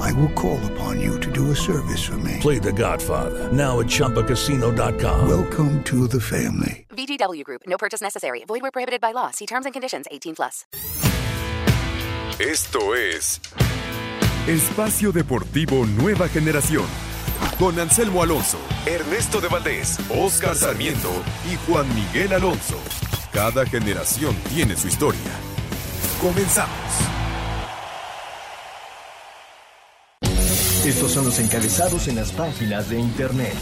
I will call upon you to do a service for me. Play The Godfather now at ChumbaCasino.com. Welcome to the family. VGW Group. No purchase necessary. Void where prohibited by law. See terms and conditions. 18 plus. Esto es Espacio Deportivo Nueva Generación. Con Anselmo Alonso, Ernesto de Valdés, Oscar Sarmiento y Juan Miguel Alonso. Cada generación tiene su historia. Comenzamos. Estos son los encabezados en las páginas de internet.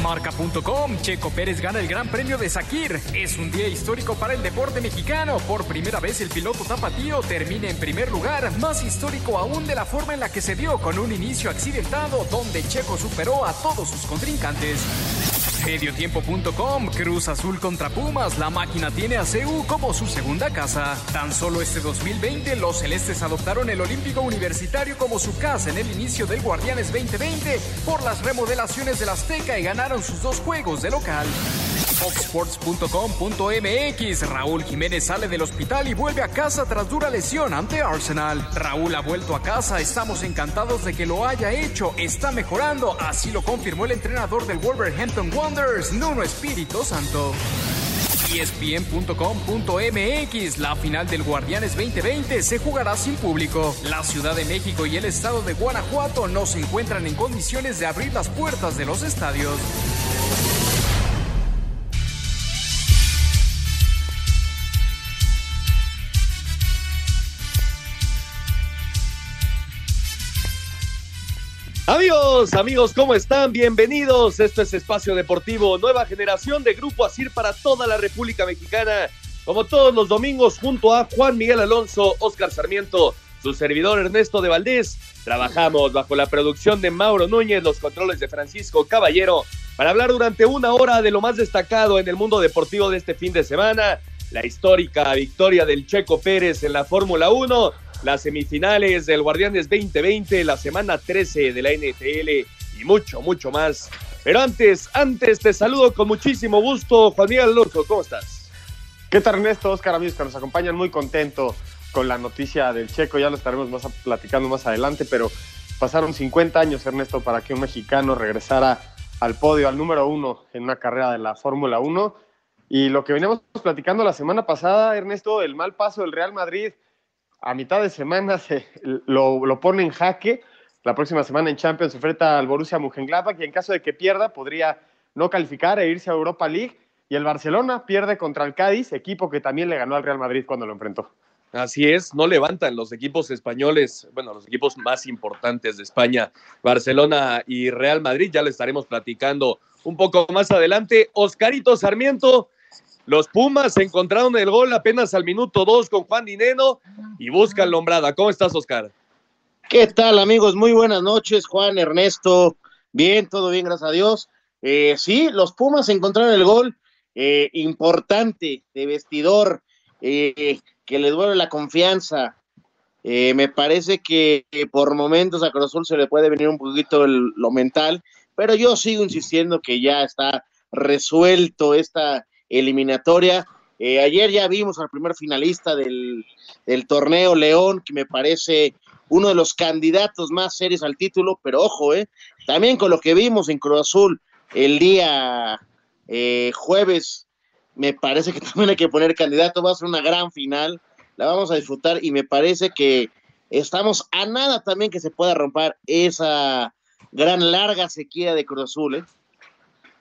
Marca.com, Checo Pérez gana el Gran Premio de Sakir. Es un día histórico para el deporte mexicano. Por primera vez el piloto tapatío termina en primer lugar, más histórico aún de la forma en la que se dio con un inicio accidentado donde Checo superó a todos sus contrincantes. Mediotiempo.com, Cruz Azul contra Pumas, la máquina tiene a CEU como su segunda casa. Tan solo este 2020 los celestes adoptaron el Olímpico Universitario como su casa en el inicio del Guardianes 2020 por las remodelaciones del Azteca y ganaron sus dos juegos de local. Foxsports.com.mx Raúl Jiménez sale del hospital y vuelve a casa tras dura lesión ante Arsenal. Raúl ha vuelto a casa, estamos encantados de que lo haya hecho, está mejorando, así lo confirmó el entrenador del Wolverhampton Wanderers, Nuno Espíritu Santo. ESPN.com.mx La final del Guardianes 2020 se jugará sin público. La Ciudad de México y el estado de Guanajuato no se encuentran en condiciones de abrir las puertas de los estadios. Amigos, ¿cómo están? Bienvenidos. Esto es Espacio Deportivo, nueva generación de Grupo Asir para toda la República Mexicana. Como todos los domingos, junto a Juan Miguel Alonso, Oscar Sarmiento, su servidor Ernesto de Valdés. Trabajamos bajo la producción de Mauro Núñez, los controles de Francisco Caballero, para hablar durante una hora de lo más destacado en el mundo deportivo de este fin de semana. La histórica victoria del Checo Pérez en la Fórmula 1 las semifinales del Guardianes 2020, la semana 13 de la NFL y mucho, mucho más. Pero antes, antes te saludo con muchísimo gusto, Juan Miguel Alonso, ¿cómo estás? ¿Qué tal Ernesto, Oscar, amigos que nos acompañan? Muy contento con la noticia del Checo, ya lo estaremos más platicando más adelante, pero pasaron 50 años, Ernesto, para que un mexicano regresara al podio, al número uno en una carrera de la Fórmula 1. Y lo que veníamos platicando la semana pasada, Ernesto, el mal paso del Real Madrid a mitad de semana se lo, lo, pone en jaque. La próxima semana en Champions se enfrenta al Borussia Mönchengladbach y en caso de que pierda podría no calificar e irse a Europa League. Y el Barcelona pierde contra el Cádiz, equipo que también le ganó al Real Madrid cuando lo enfrentó. Así es, no levantan los equipos españoles, bueno, los equipos más importantes de España, Barcelona y Real Madrid, ya le estaremos platicando un poco más adelante. Oscarito Sarmiento, los Pumas encontraron el gol apenas al minuto dos con Juan Dineno y buscan Lombrada. ¿Cómo estás, Oscar? ¿Qué tal, amigos? Muy buenas noches, Juan, Ernesto. Bien, todo bien, gracias a Dios. Eh, sí, los Pumas encontraron el gol eh, importante de vestidor eh, que le duele la confianza. me parece que, por momentos a Cruz Azul se le puede venir un poquito lo mental, pero yo sigo insistiendo que ya está resuelto esta eliminatoria. Eh, ayer ya vimos al primer finalista del, torneo León, que me parece uno de los candidatos más serios al título, pero ojo, eh, también con lo que vimos en Cruz Azul el día eh, jueves, me parece que también hay que poner candidato, va a ser una gran final, la vamos a disfrutar y me parece que estamos a nada también que se pueda romper esa gran larga sequía de Cruz Azul. ¿eh?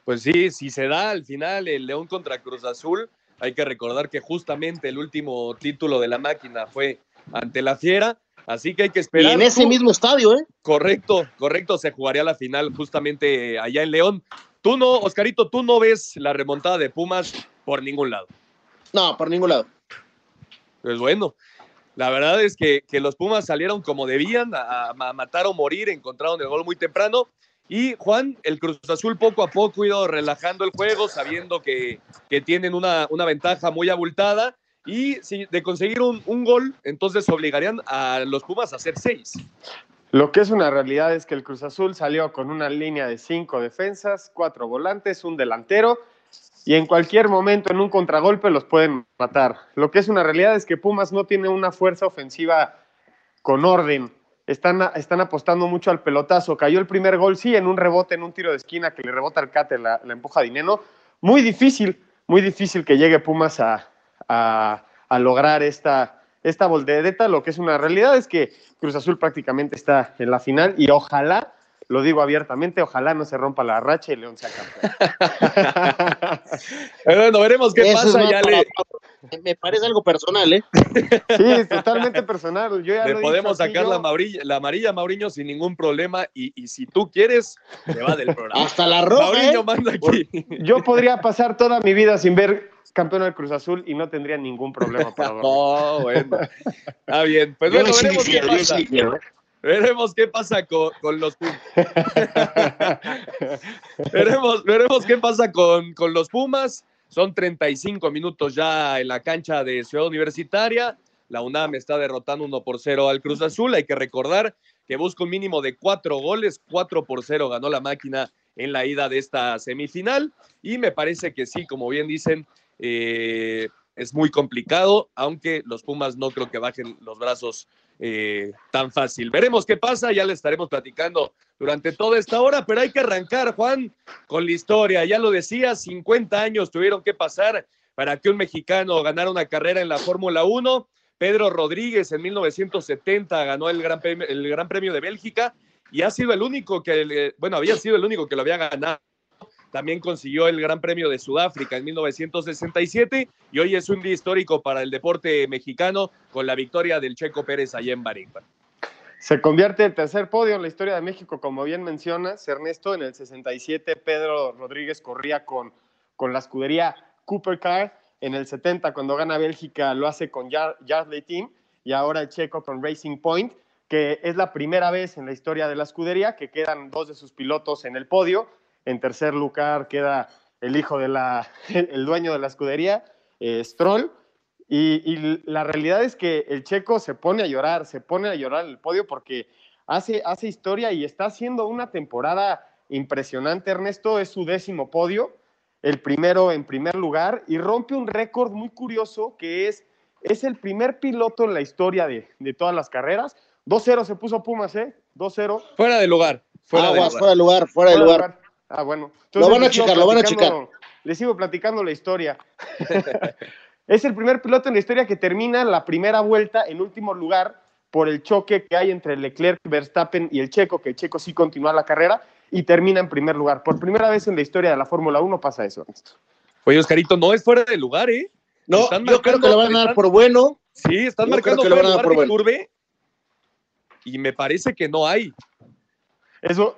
Pues sí, si se da al final el León contra Cruz Azul, hay que recordar que justamente el último título de la máquina fue ante la Fiera, así que hay que esperar. Y en ese mismo estadio, ¿eh? Correcto, correcto, se jugaría la final justamente allá en León. Tú no, Oscarito, tú no ves la remontada de Pumas por ningún lado. No, por ningún lado. Pues bueno, la verdad es que, que los Pumas salieron como debían, a, a matar o morir, encontraron el gol muy temprano Y Juan, el Cruz Azul poco a poco ha ido relajando el juego, sabiendo que, que tienen una, una ventaja muy abultada. Y si de conseguir un, un, gol, entonces obligarían a los Pumas a hacer seis. Lo que es una realidad es que el Cruz Azul salió con una línea de cinco defensas, cuatro volantes, un delantero, y en cualquier momento en un contragolpe los pueden matar. Lo que es una realidad es que Pumas no tiene una fuerza ofensiva con orden. Están, están apostando mucho al pelotazo. Cayó el primer gol, sí, en un rebote, en un tiro de esquina que le rebota al Cate, la, la empuja Dineno. Muy difícil, muy difícil que llegue Pumas a, a, a lograr esta, esta voltereta. Lo que es una realidad es que Cruz Azul prácticamente está en la final y ojalá, lo digo abiertamente, ojalá no se rompa la racha y León sea campeón. bueno, veremos qué Eso pasa. Ya le, Me parece algo personal, ¿eh? Sí, totalmente personal. Yo ya le lo podemos dicho sacar yo- la, amarilla, la amarilla a Mauriño sin ningún problema. Y, y si tú quieres, te va del programa. Hasta la roja, Mauriño ¿eh? manda aquí. Yo podría pasar toda mi vida sin ver campeón del Cruz Azul y no tendría ningún problema para dormir. No, bueno. Está bien. Pues Yo bueno, sí veremos qué pasa. Veremos qué pasa con, con los Pumas. veremos, veremos qué pasa con, con los Pumas. Son 35 minutos ya en la cancha de Ciudad Universitaria. La UNAM está derrotando 1 por 0 al Cruz Azul. Hay que recordar que busca un mínimo de cuatro goles. 4 por 0 ganó la máquina en la ida de esta semifinal. Y me parece que sí, como bien dicen, eh, es muy complicado, aunque los Pumas no creo que bajen los brazos eh, tan fácil. Veremos qué pasa, ya le estaremos platicando durante toda esta hora, pero hay que arrancar, Juan, con la historia. Ya lo decía, 50 años tuvieron que pasar para que un mexicano ganara una carrera en la Fórmula 1. Pedro Rodríguez en 1970 ganó el Gran Premio, el Gran Premio de Bélgica y ha sido el único que, bueno, había sido el único que lo había ganado. También consiguió el Gran Premio de Sudáfrica en 1967 y hoy es un día histórico para el deporte mexicano con la victoria del Checo Pérez allá en Bahrein. Se convierte el tercer podio en la historia de México, como bien mencionas, Ernesto. En el 67, Pedro Rodríguez corría con, con la escudería Cooper Car. En el 70, cuando gana Bélgica, lo hace con Yar- Yardley Team. Y ahora el checo con Racing Point, que es la primera vez en la historia de la escudería que quedan dos de sus pilotos en el podio. En tercer lugar queda el hijo de la, el dueño de la escudería, eh, Stroll. Y, y la realidad es que el checo se pone a llorar, se pone a llorar en el podio porque hace, hace historia y está haciendo una temporada impresionante. Ernesto es su décimo podio, el primero en primer lugar y rompe un récord muy curioso que es, es el primer piloto en la historia de, de todas las carreras. 2-0 se puso Pumas, ¿eh? 2-0. Fuera de lugar. Fuera de Aguas, lugar. fuera de lugar, fuera de lugar. Ah, bueno. Lo van a checar, lo van a platicando- Les sigo platicando la historia. es el primer piloto en la historia que termina la primera vuelta en último lugar por el choque que hay entre Leclerc, Verstappen y el Checo, que el Checo sí continúa la carrera y termina en primer lugar. Por primera vez en la historia de la Fórmula 1 pasa eso. Ernesto. Oye, Oscarito, no es fuera de lugar, ¿eh? No, Están yo creo que marcando- lo van a dar por bueno. Sí, están Yo marcando que lo van a dar por Turbe. Y me parece que no hay. Eso,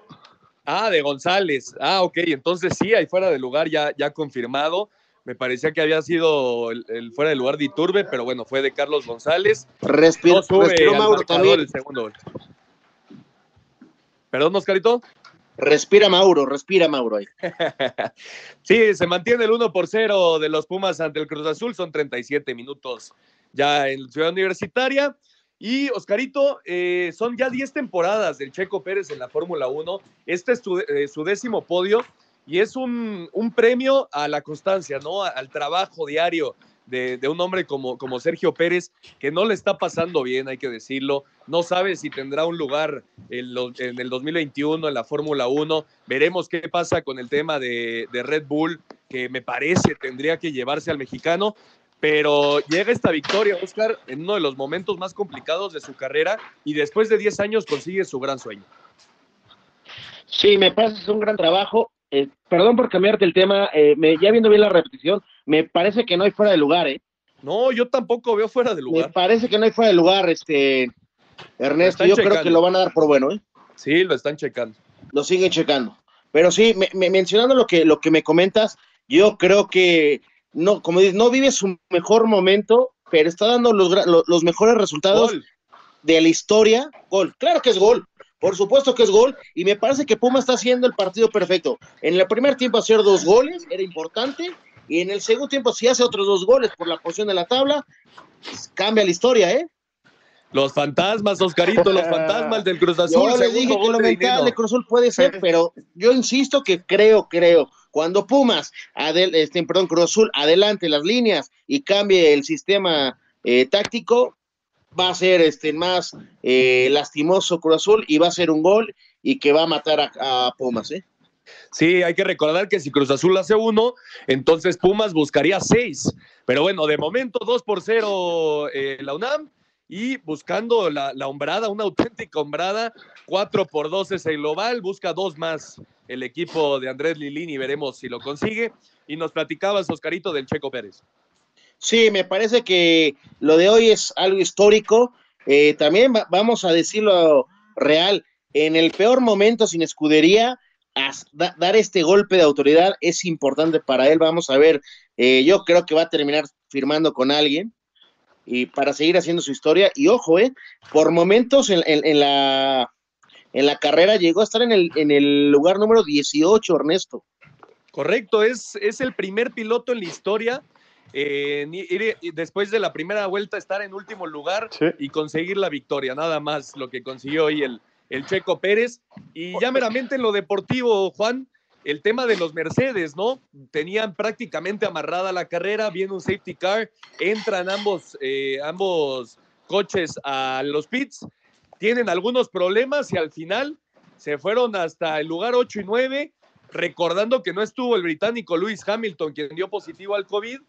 Ah, de González. Ah, ok. Entonces sí, hay fuera de lugar ya, ya confirmado. Me parecía que había sido el, el fuera de lugar de Iturbe, pero bueno, fue de Carlos González. Respiro, No sube respiró al Mauro también. el segundo gol. Perdón, Oscarito. Respira Mauro, respira Mauro ahí. Sí, se mantiene el 1 por 0 de los Pumas ante el Cruz Azul. Son 37 minutos ya en Ciudad Universitaria. Y Oscarito, eh, son ya 10 temporadas del Checo Pérez en la Fórmula 1. Este es su, eh, su décimo podio y es un, premio a la constancia, ¿no? Al trabajo diario de, un hombre como, como Sergio Pérez, que no le está pasando bien, hay que decirlo. No sabe si tendrá un lugar en el 2021 en la Fórmula 1. Veremos qué pasa con el tema de, de Red Bull, que me parece tendría que llevarse al mexicano. Pero llega esta victoria, Oscar, en uno de los momentos más complicados de su carrera y después de 10 años consigue su gran sueño. Sí, me parece que es un gran trabajo. Eh, perdón por cambiarte el tema, eh, me, ya viendo bien la repetición, me parece que no hay fuera de lugar, ¿eh? No, yo tampoco veo fuera de Me lugar. parece que no hay fuera de lugar, este Ernesto. Yo creo que lo van a dar por bueno, ¿eh? Sí, lo están checando. Lo siguen checando. Pero sí, me- me- mencionando lo que, lo que me comentas, yo creo que no, como dices, no vive su mejor momento, pero está dando los, mejores resultados Gol. de la historia. Gol, claro que es gol, Por supuesto que es gol, y me parece que Puma está haciendo el partido perfecto. En el primer tiempo hacer dos goles era importante, y en el segundo tiempo si hace otros dos goles por la posición de la tabla, pues, cambia la historia, ¿eh? Los fantasmas, Oscarito, los fantasmas del Cruz Azul. Yo le dije que lo mental de Cruz Azul puede ser, pero yo insisto que creo, creo, cuando Pumas, adel, este, perdón, Cruz Azul adelante las líneas y cambie el sistema eh, táctico, va a ser este más eh, lastimoso Cruz Azul y va a ser un gol y que va a matar a, a Pumas, ¿eh? Sí, hay que recordar que si Cruz Azul hace uno, entonces Pumas buscaría seis. Pero bueno, de momento dos por cero eh, la UNAM y buscando la, la, hombrada, una auténtica hombrada, cuatro por dos es el global, busca dos más el equipo de Andrés Lilini, veremos si lo consigue. Y nos platicabas, Oscarito, del Checo Pérez. Sí, me parece que lo de hoy es algo histórico. Eh, también va, vamos a decirlo real, en el peor momento sin escudería, dar este golpe de autoridad es importante para él. Vamos a ver, eh, yo creo que va a terminar firmando con alguien y para seguir haciendo su historia. Y ojo, eh, por momentos en, en, en, la, en la carrera llegó a estar en el, en el lugar número 18, Ernesto. Correcto, es, es el primer piloto en la historia. Eh, después de la primera vuelta estar en último lugar sí. y conseguir la victoria, nada más lo que consiguió hoy el, el Checo Pérez. Y ya meramente en lo deportivo, Juan, el tema de los Mercedes, ¿no? Tenían prácticamente amarrada la carrera, viene un safety car, entran ambos, eh, ambos coches a los pits, tienen algunos problemas y al final se fueron hasta el lugar 8 y 9, recordando que no estuvo el británico Lewis Hamilton, quien dio positivo al COVID.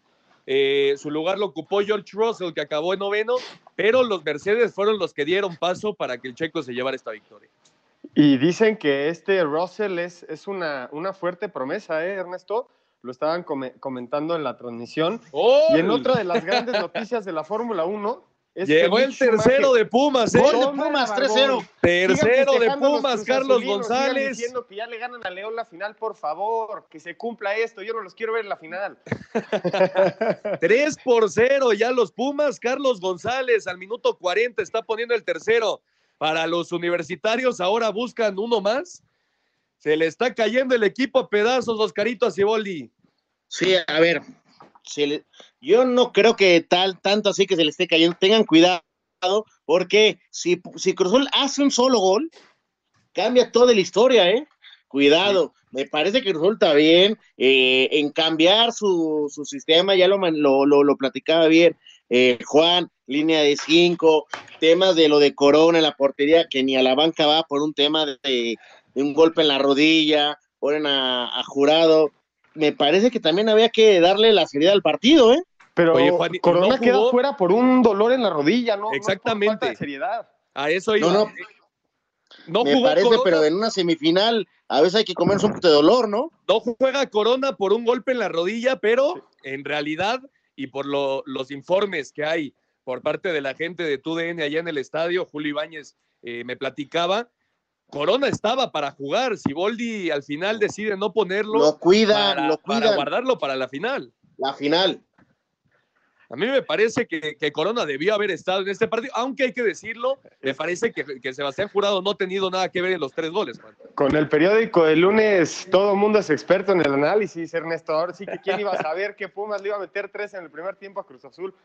Eh, su lugar lo ocupó George Russell, que acabó en noveno, pero los Mercedes fueron los que dieron paso para que el checo se llevara esta victoria. Y dicen que este Russell es, es una, una fuerte promesa, ¿eh, Ernesto? Lo estaban com comentando en la transmisión. ¡Oh! Y en otra de las grandes noticias de la Fórmula 1. Es Llegó el tercero de Pumas, ¿eh? Gol de Pumas, 3-0. Tercero de Pumas, Carlos González. diciendo que ya le ganan a León la final, por favor, que se cumpla esto. Yo no los quiero ver en la final. 3 por 0, ya los Pumas. Carlos González al minuto 40 está poniendo el tercero para los universitarios. Ahora buscan uno más. Se le está cayendo el equipo a pedazos, Oscarito a Ciboldi. Sí, a ver, yo no creo que tal, tanto así que se le esté cayendo. Tengan cuidado, porque si, si Cruzul hace un solo gol, cambia toda la historia, ¿eh? Cuidado, me parece que resulta bien eh, en cambiar su, su, sistema, ya lo, lo, lo, lo platicaba bien eh, Juan, línea de cinco, temas de lo de Corona en la portería, que ni a la banca va por un tema de, de un golpe en la rodilla, ponen a, a, Jurado. Me parece que también había que darle la seriedad al partido, ¿eh? Pero Oye, Juan, Corona no queda fuera por un dolor en la rodilla, ¿no? Exactamente. No falta de seriedad. A eso iba. No, no. No me parece, Corona. pero en una semifinal a veces hay que comerse un poco de dolor, ¿no? No juega Corona por un golpe en la rodilla, pero sí. en realidad y por lo, los informes que hay por parte de la gente de TUDN allá en el estadio, Julio Ibáñez eh, me platicaba, Corona estaba para jugar, si Boldi al final decide no ponerlo, lo cuida, para, lo cuida. para guardarlo para la final. La final. A mí me parece que, que, Corona debió haber estado en este partido, aunque hay que decirlo, me parece que, que, Sebastián Jurado no ha tenido nada que ver en los tres goles. Man. Con el periódico de lunes, todo el mundo es experto en el análisis, Ernesto. Ahora sí que quién iba a saber que Pumas le iba a meter tres en el primer tiempo a Cruz Azul.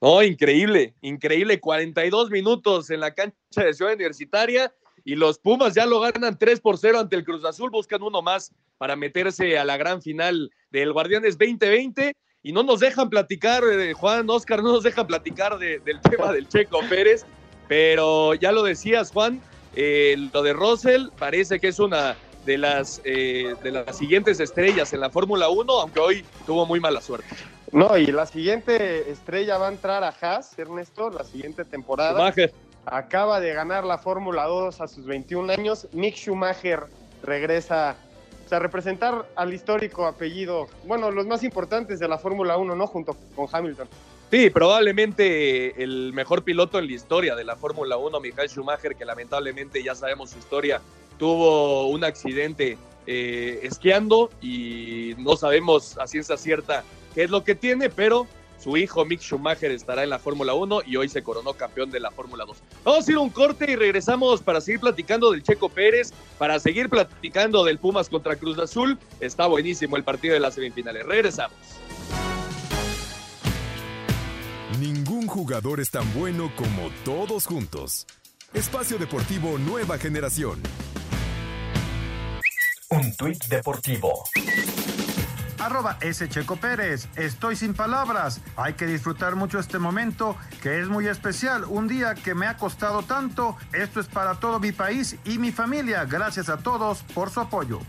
No, increíble, increíble. 42 minutos en la cancha de Ciudad Universitaria y los Pumas ya lo ganan 3 por 0 ante el Cruz Azul. Buscan uno más para meterse a la gran final del Guardianes 2020 y no nos dejan platicar, eh, Juan, Oscar, no nos dejan platicar de, del tema del Checo Pérez, pero ya lo decías, Juan, eh, lo de Russell parece que es una de las, eh, de las siguientes estrellas en la Fórmula 1, aunque hoy tuvo muy mala suerte. No, y la siguiente estrella va a entrar a Haas, Ernesto, la siguiente temporada. Schumacher. Acaba de ganar la Fórmula 2 a sus 21 años. Mick Schumacher regresa o sea, representar al histórico apellido, bueno, los más importantes de la Fórmula 1, ¿no? Junto con Hamilton. Sí, probablemente el mejor piloto en la historia de la Fórmula 1, Michael Schumacher, que lamentablemente ya sabemos su historia, tuvo un accidente eh, esquiando y no sabemos a ciencia cierta qué es lo que tiene, pero Su hijo Mick Schumacher estará en la Fórmula 1 y hoy se coronó campeón de la Fórmula 2. Vamos a ir a un corte y regresamos para seguir platicando del Checo Pérez, para seguir platicando del Pumas contra Cruz Azul. Está buenísimo el partido de las semifinales. Regresamos. Ningún jugador es tan bueno como todos juntos. Espacio Deportivo Nueva Generación. Un tuit deportivo. Arroba S. Checo Pérez. Estoy sin palabras. Hay que disfrutar mucho este momento que es muy especial. Un día que me ha costado tanto. Esto es para todo mi país y mi familia. Gracias a todos por su apoyo.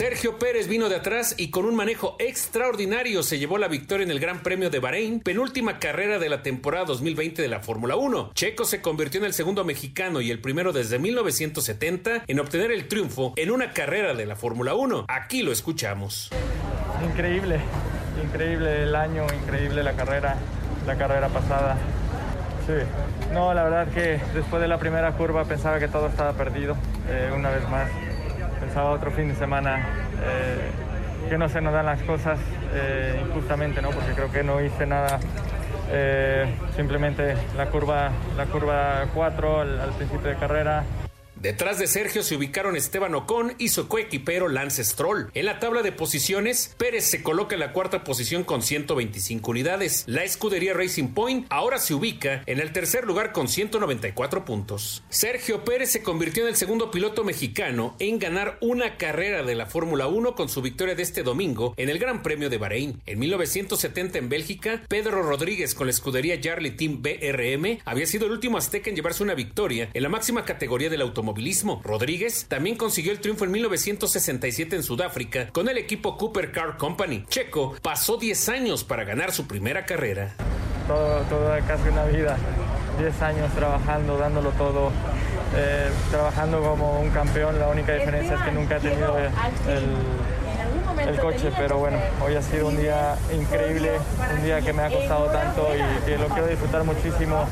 Sergio Pérez vino de atrás y con un manejo extraordinario se llevó la victoria en el Gran Premio de Bahrein, penúltima carrera de la temporada 2020 de la Fórmula 1. Checo se convirtió en el segundo mexicano y el primero desde 1970 en obtener el triunfo en una carrera de la Fórmula 1. Aquí lo escuchamos. Increíble, increíble el año, increíble la carrera, la carrera pasada. Sí, no, la verdad que después de la primera curva pensaba que todo estaba perdido, eh, una vez más pensaba otro fin de semana eh, que no se nos dan las cosas eh, injustamente, ¿no? Porque creo que no hice nada. eh, simplemente la curva, la curva 4 al, al principio de carrera, Detrás de Sergio se ubicaron Esteban Ocon y su coequipero Lance Stroll. En la tabla de posiciones, Pérez se coloca en la cuarta posición con 125 unidades. La escudería Racing Point ahora se ubica en el tercer lugar con 194 puntos. Sergio Pérez se convirtió en el segundo piloto mexicano en ganar una carrera de la Fórmula 1 con su victoria de este domingo en el Gran Premio de Bahrein. En 1970 en Bélgica, Pedro Rodríguez con la escudería Jarly Team BRM había sido el último azteca en llevarse una victoria en la máxima categoría del automovilismo. Rodríguez también consiguió el triunfo en 1967 en Sudáfrica con el equipo Cooper Car Company. Checo pasó 10 años para ganar su primera carrera. todo, toda casi una vida, 10 años trabajando, dándolo todo, eh, trabajando como un campeón. La única diferencia es que nunca he tenido el, el coche, pero bueno, hoy ha sido un día increíble, un día que me ha costado tanto y que lo quiero disfrutar muchísimo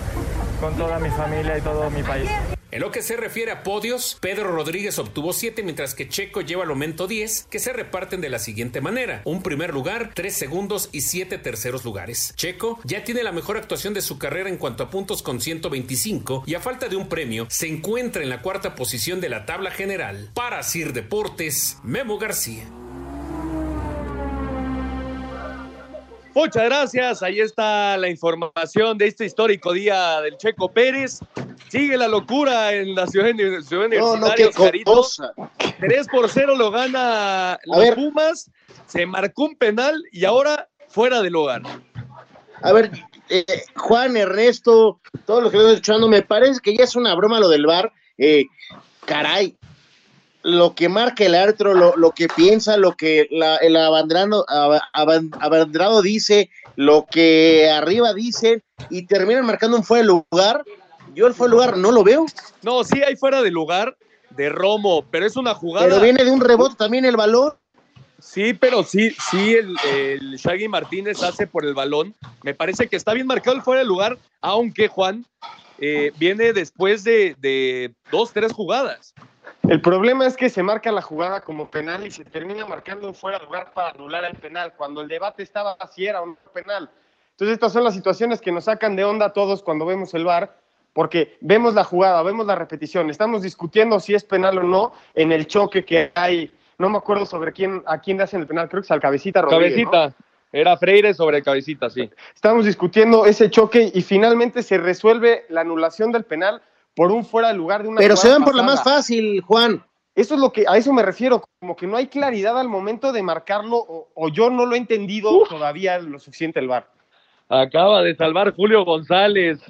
con toda mi familia y todo mi país. En lo que se refiere a podios, Pedro Rodríguez obtuvo 7 mientras que Checo lleva al momento 10 que se reparten de la siguiente manera. Un primer lugar, 3 segundos y 7 terceros lugares. Checo ya tiene la mejor actuación de su carrera en cuanto a puntos con 125 y a falta de un premio se encuentra en la cuarta posición de la tabla general. Para Sir Deportes, Memo García. Muchas gracias. Ahí está la información de este histórico día del Checo Pérez. Sigue la locura en la ciudad, ciudad No, no, universitaria, qué Oscarito. cosa. 3 por 0 lo gana los ver. Pumas. Se marcó un penal y ahora fuera de lugar. A ver, eh, Juan, Ernesto, todos los que están escuchando, me parece que ya es una broma lo del bar. caray, lo que marca el árbitro, lo, lo que piensa, lo que la- el abanderado, aba- aban- abanderado dice, lo que arriba dice, y terminan marcando un fuera de lugar. Yo el fuera de lugar no lo veo, No, sí hay fuera de lugar de Romo, pero es una jugada. pero viene de un rebote también el balón. Sí, pero sí, sí, el, el Shaggy Martínez hace por el balón. Me parece que está bien marcado el fuera de lugar, aunque Juan eh, viene después de, de dos, tres jugadas. El problema es que se marca la jugada como penal y se termina marcando un fuera de lugar para anular el penal, cuando el debate estaba si era un penal. Entonces estas son las situaciones que nos sacan de onda a todos cuando vemos el VAR, porque vemos la jugada, vemos la repetición, estamos discutiendo si es penal o no en el choque que hay, no me acuerdo sobre quién, a quién le hacen el penal, creo que es al Cabecita Rodríguez, ¿no? Cabecita. Era Freire sobre Cabecita, sí. Estamos discutiendo ese choque y finalmente se resuelve la anulación del penal por un fuera de lugar de una Pero se van por la más fácil, Juan. Eso es lo que, a eso me refiero, como que no hay claridad al momento de marcarlo, o, o yo no lo he entendido todavía lo suficiente el VAR. Acaba de salvar Julio González.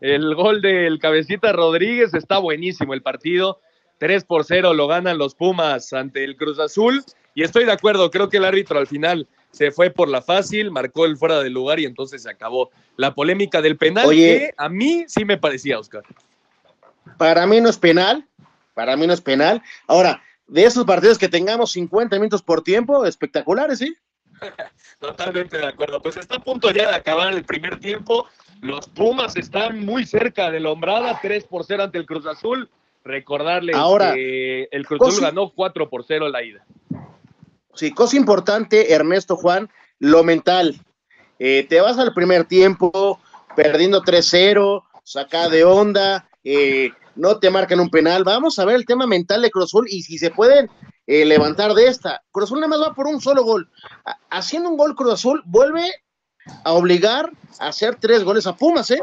El gol del Cabecita Rodríguez está buenísimo el partido. 3 por 0 lo ganan los Pumas ante el Cruz Azul. Y estoy de acuerdo, creo que el árbitro al final se fue por la fácil, marcó el fuera de lugar y entonces se acabó la polémica del penal, Oye. que a mí sí me parecía, Oscar. Para mí no es penal, para mí no es penal. Ahora, de esos partidos que tengamos 50 minutos por tiempo, espectaculares, ¿sí? Totalmente de acuerdo. Pues está a punto ya de acabar el primer tiempo. Los Pumas están muy cerca de la hombrada, 3 por 0 ante el Cruz Azul. Recordarles Ahora, que el Cruz Azul ganó 4 por 0 la ida. Sí, cosa importante, Ernesto Juan, lo mental. Eh, te vas al primer tiempo perdiendo 3-0, saca de onda, eh, no te marcan un penal. Vamos a ver el tema mental de Cruz Azul y si se pueden eh, levantar de esta. Cruz Azul nada más va por un solo gol. Ha- haciendo un gol Cruz Azul vuelve a obligar a hacer tres goles a Pumas, ¿eh?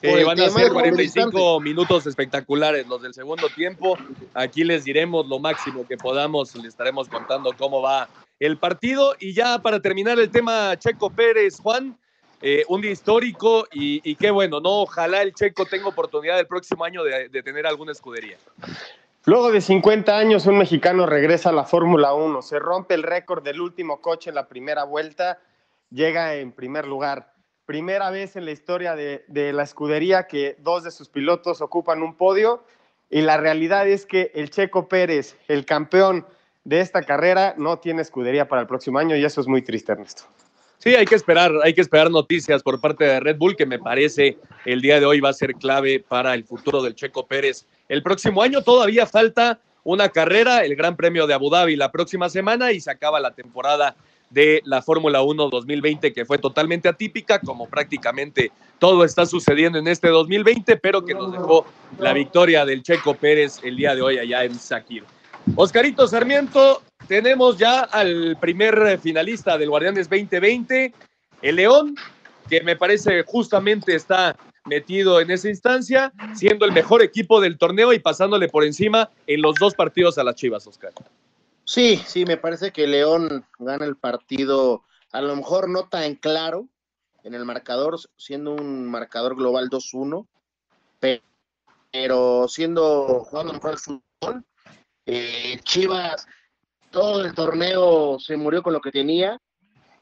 El van a ser del 45 minutos espectaculares los del segundo tiempo. Aquí les diremos lo máximo que podamos, les estaremos contando cómo va el partido. Y ya para terminar el tema Checo Pérez, Juan, eh, un día histórico y, qué bueno, ¿no? Ojalá el Checo tenga oportunidad el próximo año de, tener alguna escudería. Luego de 50 años, un mexicano regresa a la Fórmula 1. Se rompe el récord del último coche en la primera vuelta. Llega en primer lugar. Primera vez en la historia de la escudería que dos de sus pilotos ocupan un podio. Y la realidad es que el Checo Pérez, el campeón de esta carrera, no tiene escudería para el próximo año y eso es muy triste, Ernesto. Sí, hay que esperar, hay que esperar noticias por parte de Red Bull, que me parece el día de hoy va a ser clave para el futuro del Checo Pérez. El próximo año todavía falta una carrera, el Gran Premio de Abu Dhabi la próxima semana y se acaba la temporada de la Fórmula 1 2020, que fue totalmente atípica, como prácticamente todo está sucediendo en este 2020, pero que nos dejó la victoria del Checo Pérez el día de hoy allá en Sakir. Oscarito Sarmiento, tenemos ya al primer finalista del Guardianes 2020, el León, que me parece justamente está metido en esa instancia, siendo el mejor equipo del torneo y pasándole por encima en los dos partidos a las Chivas, Oscar. Sí, sí, me parece que León gana el partido, a lo mejor no tan claro en el marcador, siendo un marcador global 2-1, pe- pero siendo jugando mejor el fútbol. Eh, Chivas, todo el torneo se murió con lo que tenía.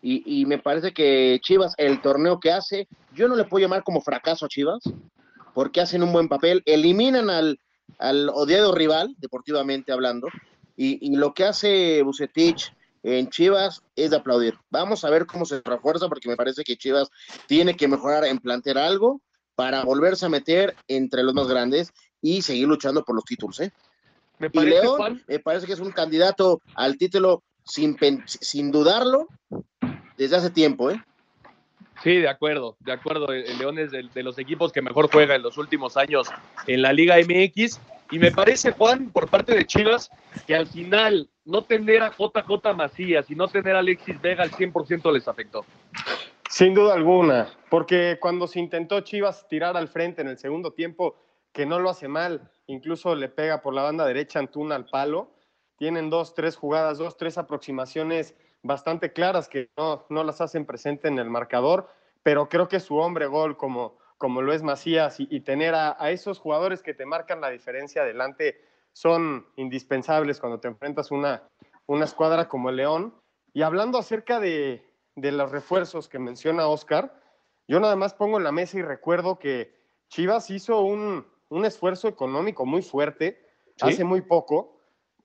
Y, me parece que Chivas, el torneo que hace, yo no le puedo llamar como fracaso a Chivas, porque hacen un buen papel, eliminan al, odiado rival, deportivamente hablando, y, y lo que hace Bucetich en Chivas es de aplaudir. Vamos a ver cómo se refuerza, porque me parece que Chivas tiene que mejorar en plantear algo para volverse a meter entre los más grandes y seguir luchando por los títulos. ¿eh? Me Y parece, León Juan, me parece que es un candidato al título sin, dudarlo desde hace tiempo. ¿eh? Sí, de acuerdo, de acuerdo. El León es de, de los equipos que mejor juega en los últimos años en la Liga MX. Y me parece, Juan, por parte de Chivas, que al final no tener a JJ Macías y no tener a Alexis Vega al 100% les afectó. Sin duda alguna, porque cuando se intentó Chivas tirar al frente en el segundo tiempo, que no lo hace mal, incluso le pega por la banda derecha Antuna al palo, tienen dos, tres jugadas, dos, tres aproximaciones bastante claras que no, no las hacen presente en el marcador, pero creo que su hombre gol como, como lo es Macías y, tener a, a esos jugadores que te marcan la diferencia adelante son indispensables cuando te enfrentas una, una escuadra como el León. Y hablando acerca de, de los refuerzos que menciona Oscar, yo nada más pongo en la mesa y recuerdo que Chivas hizo un, un esfuerzo económico muy fuerte Sí. hace muy poco.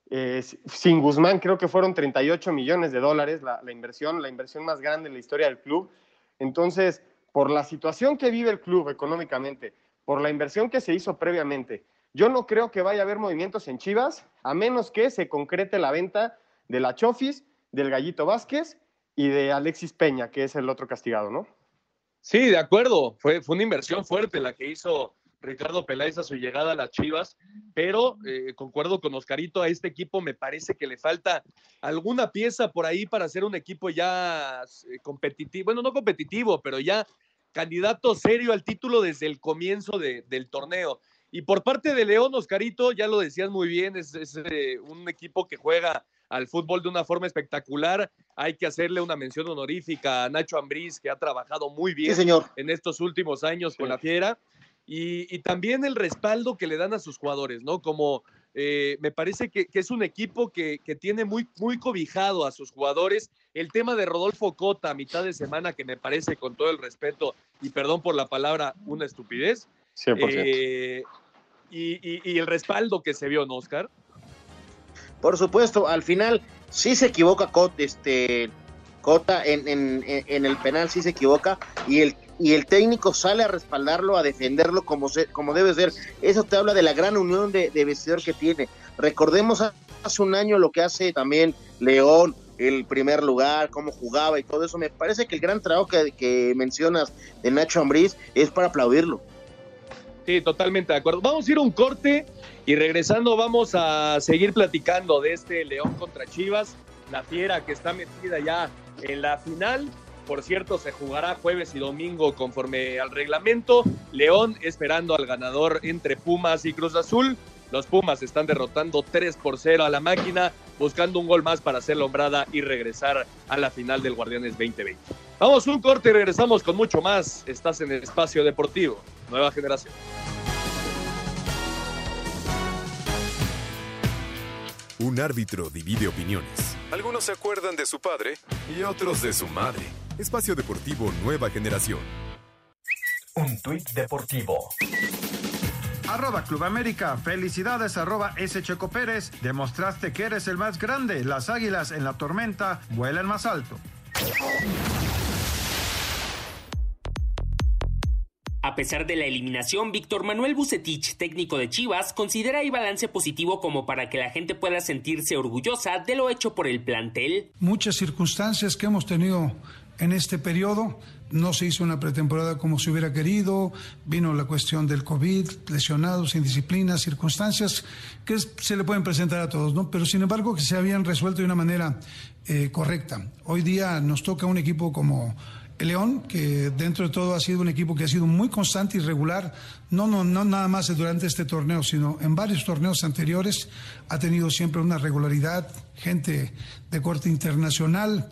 Eh, sin Guzmán creo que fueron 38 millones de dólares la, la inversión, la inversión más grande en la historia del club. Entonces, por la situación que vive el club económicamente, por la inversión que se hizo previamente, yo no creo que vaya a haber movimientos en Chivas, a menos que se concrete la venta de la Chofis, del Gallito Vázquez y de Alexis Peña, que es el otro castigado, ¿no? Sí, de acuerdo. Fue, fue una inversión fuerte la que hizo Ricardo Peláez a su llegada a las Chivas, pero eh, concuerdo con Oscarito, a este equipo me parece que le falta alguna pieza por ahí para ser un equipo ya eh, competitivo, bueno, no competitivo, pero ya candidato serio al título desde el comienzo de- del torneo. Y por parte de León, Oscarito, ya lo decías muy bien, es, es, eh, un equipo que juega al fútbol de una forma espectacular. Hay que hacerle una mención honorífica a Nacho Ambriz, que ha trabajado muy bien Sí, señor. en estos últimos años con la Fiera. Y, y también el respaldo que le dan a sus jugadores, ¿no? Como eh, me parece que, que es un equipo que, que tiene muy, muy cobijado a sus jugadores. El tema de Rodolfo Cota a mitad de semana, que me parece, con todo el respeto, y perdón por la palabra, una estupidez. 100%. Eh, y, y- y el respaldo que se vio, ¿no, Oscar? Por supuesto, al final sí se equivoca Cot, este, Cota en- en- en el penal, sí se equivoca. Y el, y el técnico sale a respaldarlo, a defenderlo como, como debe ser. Eso te habla de la gran unión de, vestidor que tiene. Recordemos hace un año lo que hace también León, el primer lugar, cómo jugaba y todo eso. Me parece que el gran trabajo que, que mencionas de Nacho Ambriz es para aplaudirlo. Sí, totalmente de acuerdo. Vamos a ir a un corte y regresando vamos a seguir platicando de este León contra Chivas, la fiera que está metida ya en la final. Por cierto, se jugará jueves y domingo conforme al reglamento. León esperando al ganador entre Pumas y Cruz Azul. Los Pumas están derrotando 3 por 0 a la máquina, buscando un gol más para ser lombrada y regresar a la final del Guardianes 2020. Vamos un corte y regresamos con mucho más. Estás en el espacio deportivo, nueva generación. Un árbitro divide opiniones. Algunos se acuerdan de su padre y otros de su madre. Espacio Deportivo Nueva Generación. Un tuit deportivo. Arroba Club América. Felicidades, arroba S. Checo Pérez. Demostraste que eres el más grande. Las águilas en la tormenta vuelan más alto. A pesar de la eliminación, Víctor Manuel Bucetich, técnico de Chivas, considera el balance positivo como para que la gente pueda sentirse orgullosa de lo hecho por el plantel. Muchas circunstancias que hemos tenido en este periodo. No se hizo una pretemporada como se hubiera querido, vino la cuestión del COVID, lesionados, indisciplinas, circunstancias que se le pueden presentar a todos, ¿no? Pero sin embargo que se habían resuelto de una manera eh, correcta. Hoy día nos toca un equipo como el León, que dentro de todo ha sido un equipo que ha sido muy constante y regular, no, no, no nada más durante este torneo, sino en varios torneos anteriores, ha tenido siempre una regularidad, gente de corte internacional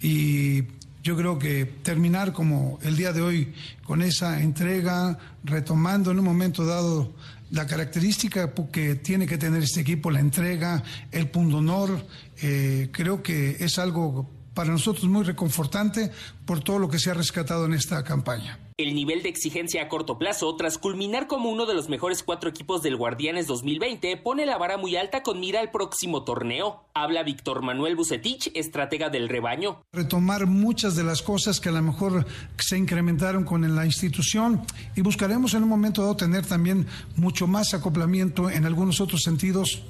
y yo creo que terminar como el día de hoy con esa entrega, retomando en un momento dado la característica que tiene que tener este equipo, la entrega, el punto honor, eh, creo que es algo para nosotros muy reconfortante por todo lo que se ha rescatado en esta campaña. El nivel de exigencia a corto plazo, tras culminar como uno de los mejores cuatro equipos del Guardianes 2020, pone la vara muy alta con mira al próximo torneo. Habla Víctor Manuel Bucetich, estratega del rebaño. Retomar muchas de las cosas que a lo mejor se incrementaron con la institución y buscaremos en un momento dado tener también mucho más acoplamiento en algunos otros sentidos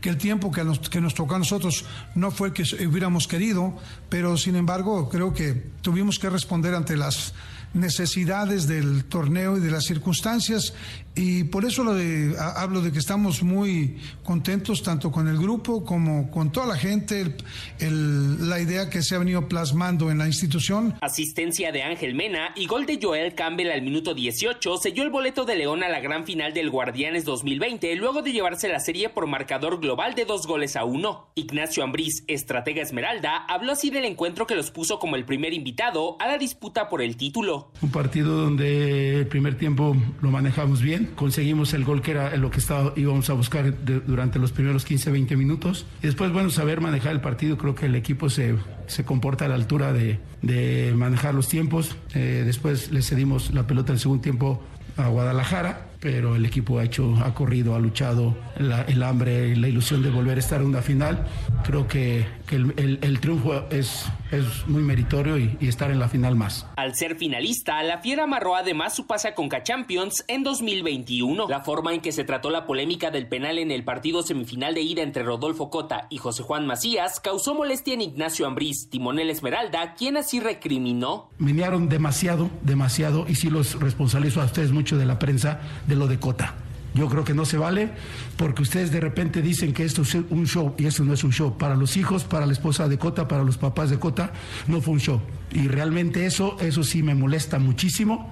que el tiempo que nos, que nos tocó a nosotros no fue el que hubiéramos querido, pero sin embargo creo que tuvimos que responder ante las necesidades del torneo y de las circunstancias y por eso lo de, hablo de que estamos muy contentos tanto con el grupo como con toda la gente, la idea que se ha venido plasmando en la institución. Asistencia de Ángel Mena y gol de Joel Campbell al minuto 18 selló el boleto de León a la gran final del Guardianes 2020 luego de llevarse la serie por marcador global de dos goles a uno. Ignacio Ambriz, estratega Esmeralda, habló así del encuentro que los puso como el primer invitado a la disputa por el título. Un partido donde el primer tiempo lo manejamos bien conseguimos el gol que era lo que estaba, íbamos a buscar durante los primeros 15, 20 minutos. Y después, bueno, saber manejar el partido, creo que el equipo se, se comporta a la altura de, de manejar los tiempos. Eh, después le cedimos la pelota el segundo tiempo a Guadalajara pero el equipo ha hecho, ha corrido, ha luchado, el hambre, la ilusión de volver a estar en una final. Creo que, el, triunfo es, es muy meritorio y, estar en la final más. Al ser finalista, la Fiera amarró además su pase a Conca Champions en 2021. La forma en que se trató la polémica del penal en el partido semifinal de ida entre Rodolfo Cota y José Juan Macías causó molestia en Ignacio Ambriz, timonel Esmeralda, quien así recriminó. Menearon demasiado, demasiado, y sí los responsabilizo a ustedes mucho de la prensa de lo de Cota. Yo creo que no se vale porque ustedes de repente dicen que esto es un show y eso no es un show. Para los hijos, para la esposa de Cota, para los papás de Cota, no fue un show. Y realmente eso, eso sí me molesta muchísimo.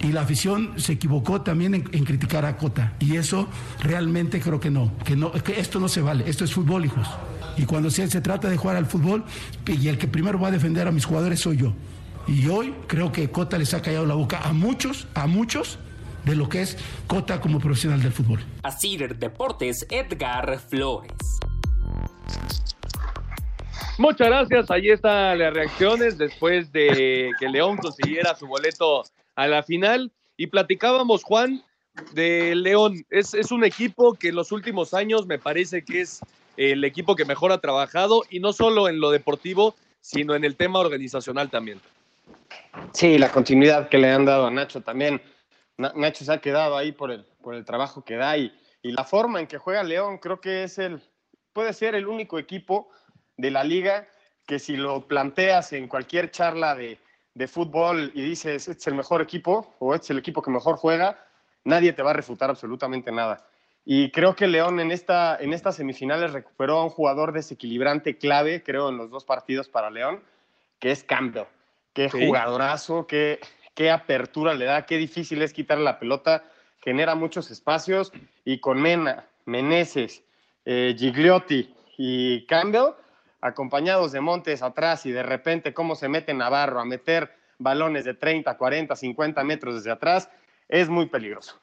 Y la afición se equivocó también en, criticar a Cota. Y eso realmente creo que no, que no, que esto no se vale. Esto es fútbol, hijos. Y cuando se, se trata de jugar al fútbol, y el que primero va a defender a mis jugadores soy yo. Y hoy creo que Cota les ha callado la boca a muchos, a muchos, de lo que es Cota como profesional del fútbol. Así Deportes, Edgar Flores. Muchas gracias. Ahí están las reacciones después de que León consiguiera su boleto a la final. Y platicábamos, Juan, de León. Es, es un equipo que en los últimos años me parece que es el equipo que mejor ha trabajado y no solo en lo deportivo, sino en el tema organizacional también. Sí, la continuidad que le han dado a Nacho también. Nacho se ha quedado ahí por el, por el trabajo que da y, y la forma en que juega León, creo que es el, puede ser el único equipo de la liga que si lo planteas en cualquier charla de, de fútbol y dices, este es el mejor equipo o este es el equipo que mejor juega, nadie te va a refutar absolutamente nada. Y creo que León en, esta, en estas semifinales recuperó a un jugador desequilibrante clave, creo, en los dos partidos para León, que es Campbell. Qué jugadorazo, qué, qué apertura le da, qué difícil es quitarle la pelota, genera muchos espacios. Y con Mena, Meneses, eh, Gigliotti y Campbell, acompañados de Montes atrás y de repente cómo se mete Navarro a meter balones de 30, 40, 50 metros desde atrás, es muy peligroso.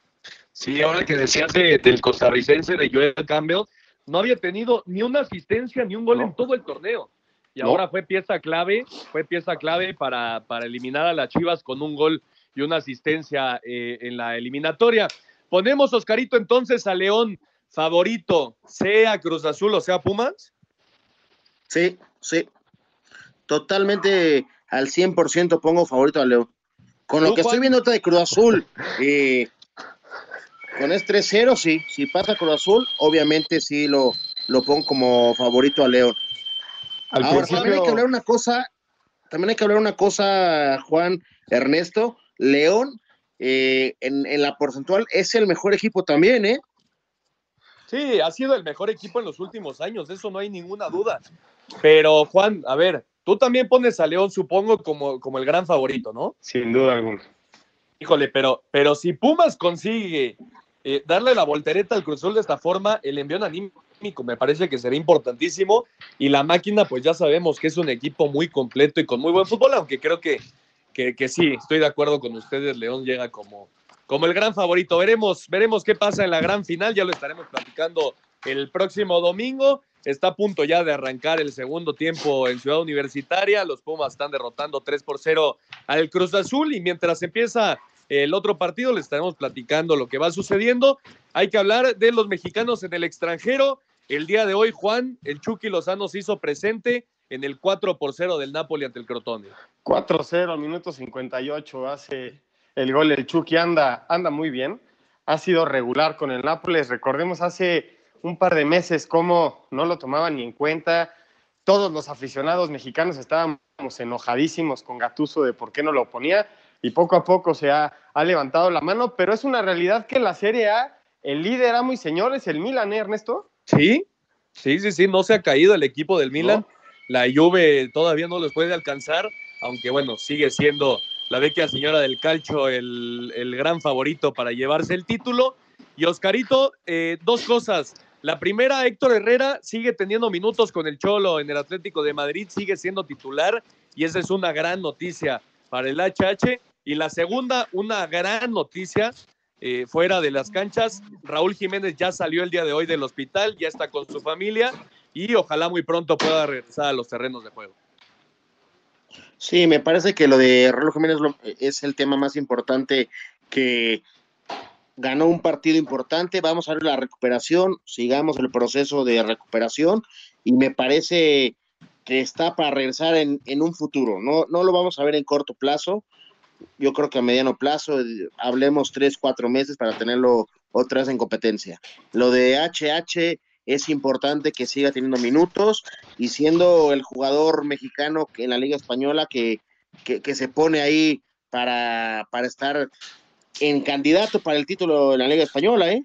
Sí, ahora que decías del costarricense, de Joel Campbell, no había tenido ni una asistencia ni un gol en todo el torneo. Y ahora fue pieza clave, fue pieza clave para, para, eliminar a las Chivas con un gol y una asistencia eh, en la eliminatoria. Ponemos, Oscarito, entonces a León favorito, sea Cruz Azul o sea Pumas. Sí, sí. Totalmente al 100% pongo favorito a León. Con lo que estoy viendo de Cruz Azul, eh, con este 3-0, sí. Si pasa Cruz Azul, obviamente sí lo, lo pongo como favorito a León. Ahora, también hay que hablar una cosa, también hay que hablar una cosa, Juan Ernesto. León, eh, en, en, la porcentual, es el mejor equipo también, ¿eh? Sí, ha sido el mejor equipo en los últimos años, eso no hay ninguna duda. Pero, Juan, a ver, tú también pones a León, supongo, como, como el gran favorito, ¿no? Sin duda alguna. Híjole, pero, pero si Pumas consigue eh, darle la voltereta al Cruzul de esta forma, el envión anímico me parece que sería importantísimo. Y la máquina, pues ya sabemos que es un equipo muy completo y con muy buen fútbol, aunque creo que, que, que sí, estoy de acuerdo con ustedes, León llega como, como el gran favorito. Veremos, veremos qué pasa en la gran final, ya lo estaremos platicando el próximo domingo. Está a punto ya de arrancar el segundo tiempo en Ciudad Universitaria. Los Pumas están derrotando 3 por 0 al Cruz Azul y mientras empieza el otro partido les estaremos platicando lo que va sucediendo. Hay que hablar de los mexicanos en el extranjero. El día de hoy, Juan, el Chucky Lozano se hizo presente en el 4 por 0 del Napoli ante el Crotone. 4-0, minuto 58, hace el gol. El Chucky anda, anda muy bien. Ha sido regular con el Nápoles. Recordemos hace un par de meses cómo no lo tomaban ni en cuenta. Todos los aficionados mexicanos estábamos enojadísimos con Gatuso de por qué no lo ponía y poco a poco se ha, ha levantado la mano, pero es una realidad que la Serie A el líder amo y señores, el Milan, ¿eh, Ernesto? Sí, sí, sí, sí, no se ha caído el equipo del Milan. La Juve todavía no los puede alcanzar, aunque bueno, sigue siendo la vecchia señora del calcio, el, el gran favorito para llevarse el título. Y Oscarito, eh, dos cosas. La primera, Héctor Herrera sigue teniendo minutos con el Cholo en el Atlético de Madrid, sigue siendo titular y esa es una gran noticia para el HH. Y la segunda, una gran noticia eh, fuera de las canchas. Raúl Jiménez ya salió el día de hoy del hospital, ya está con su familia y ojalá muy pronto pueda regresar a los terrenos de juego. Sí, me parece que lo de Raúl Jiménez es el tema más importante que ganó un partido importante. Vamos a ver la recuperación, sigamos el proceso de recuperación y me parece que está para regresar en, en un futuro. No, no lo vamos a ver en corto plazo. Yo creo que a mediano plazo, hablemos tres, cuatro meses para tenerlo otra vez en competencia. Lo de HH es importante que siga teniendo minutos y siendo el jugador mexicano en la Liga Española que, que, se pone ahí para, para estar en candidato para el título de la Liga Española, ¿eh?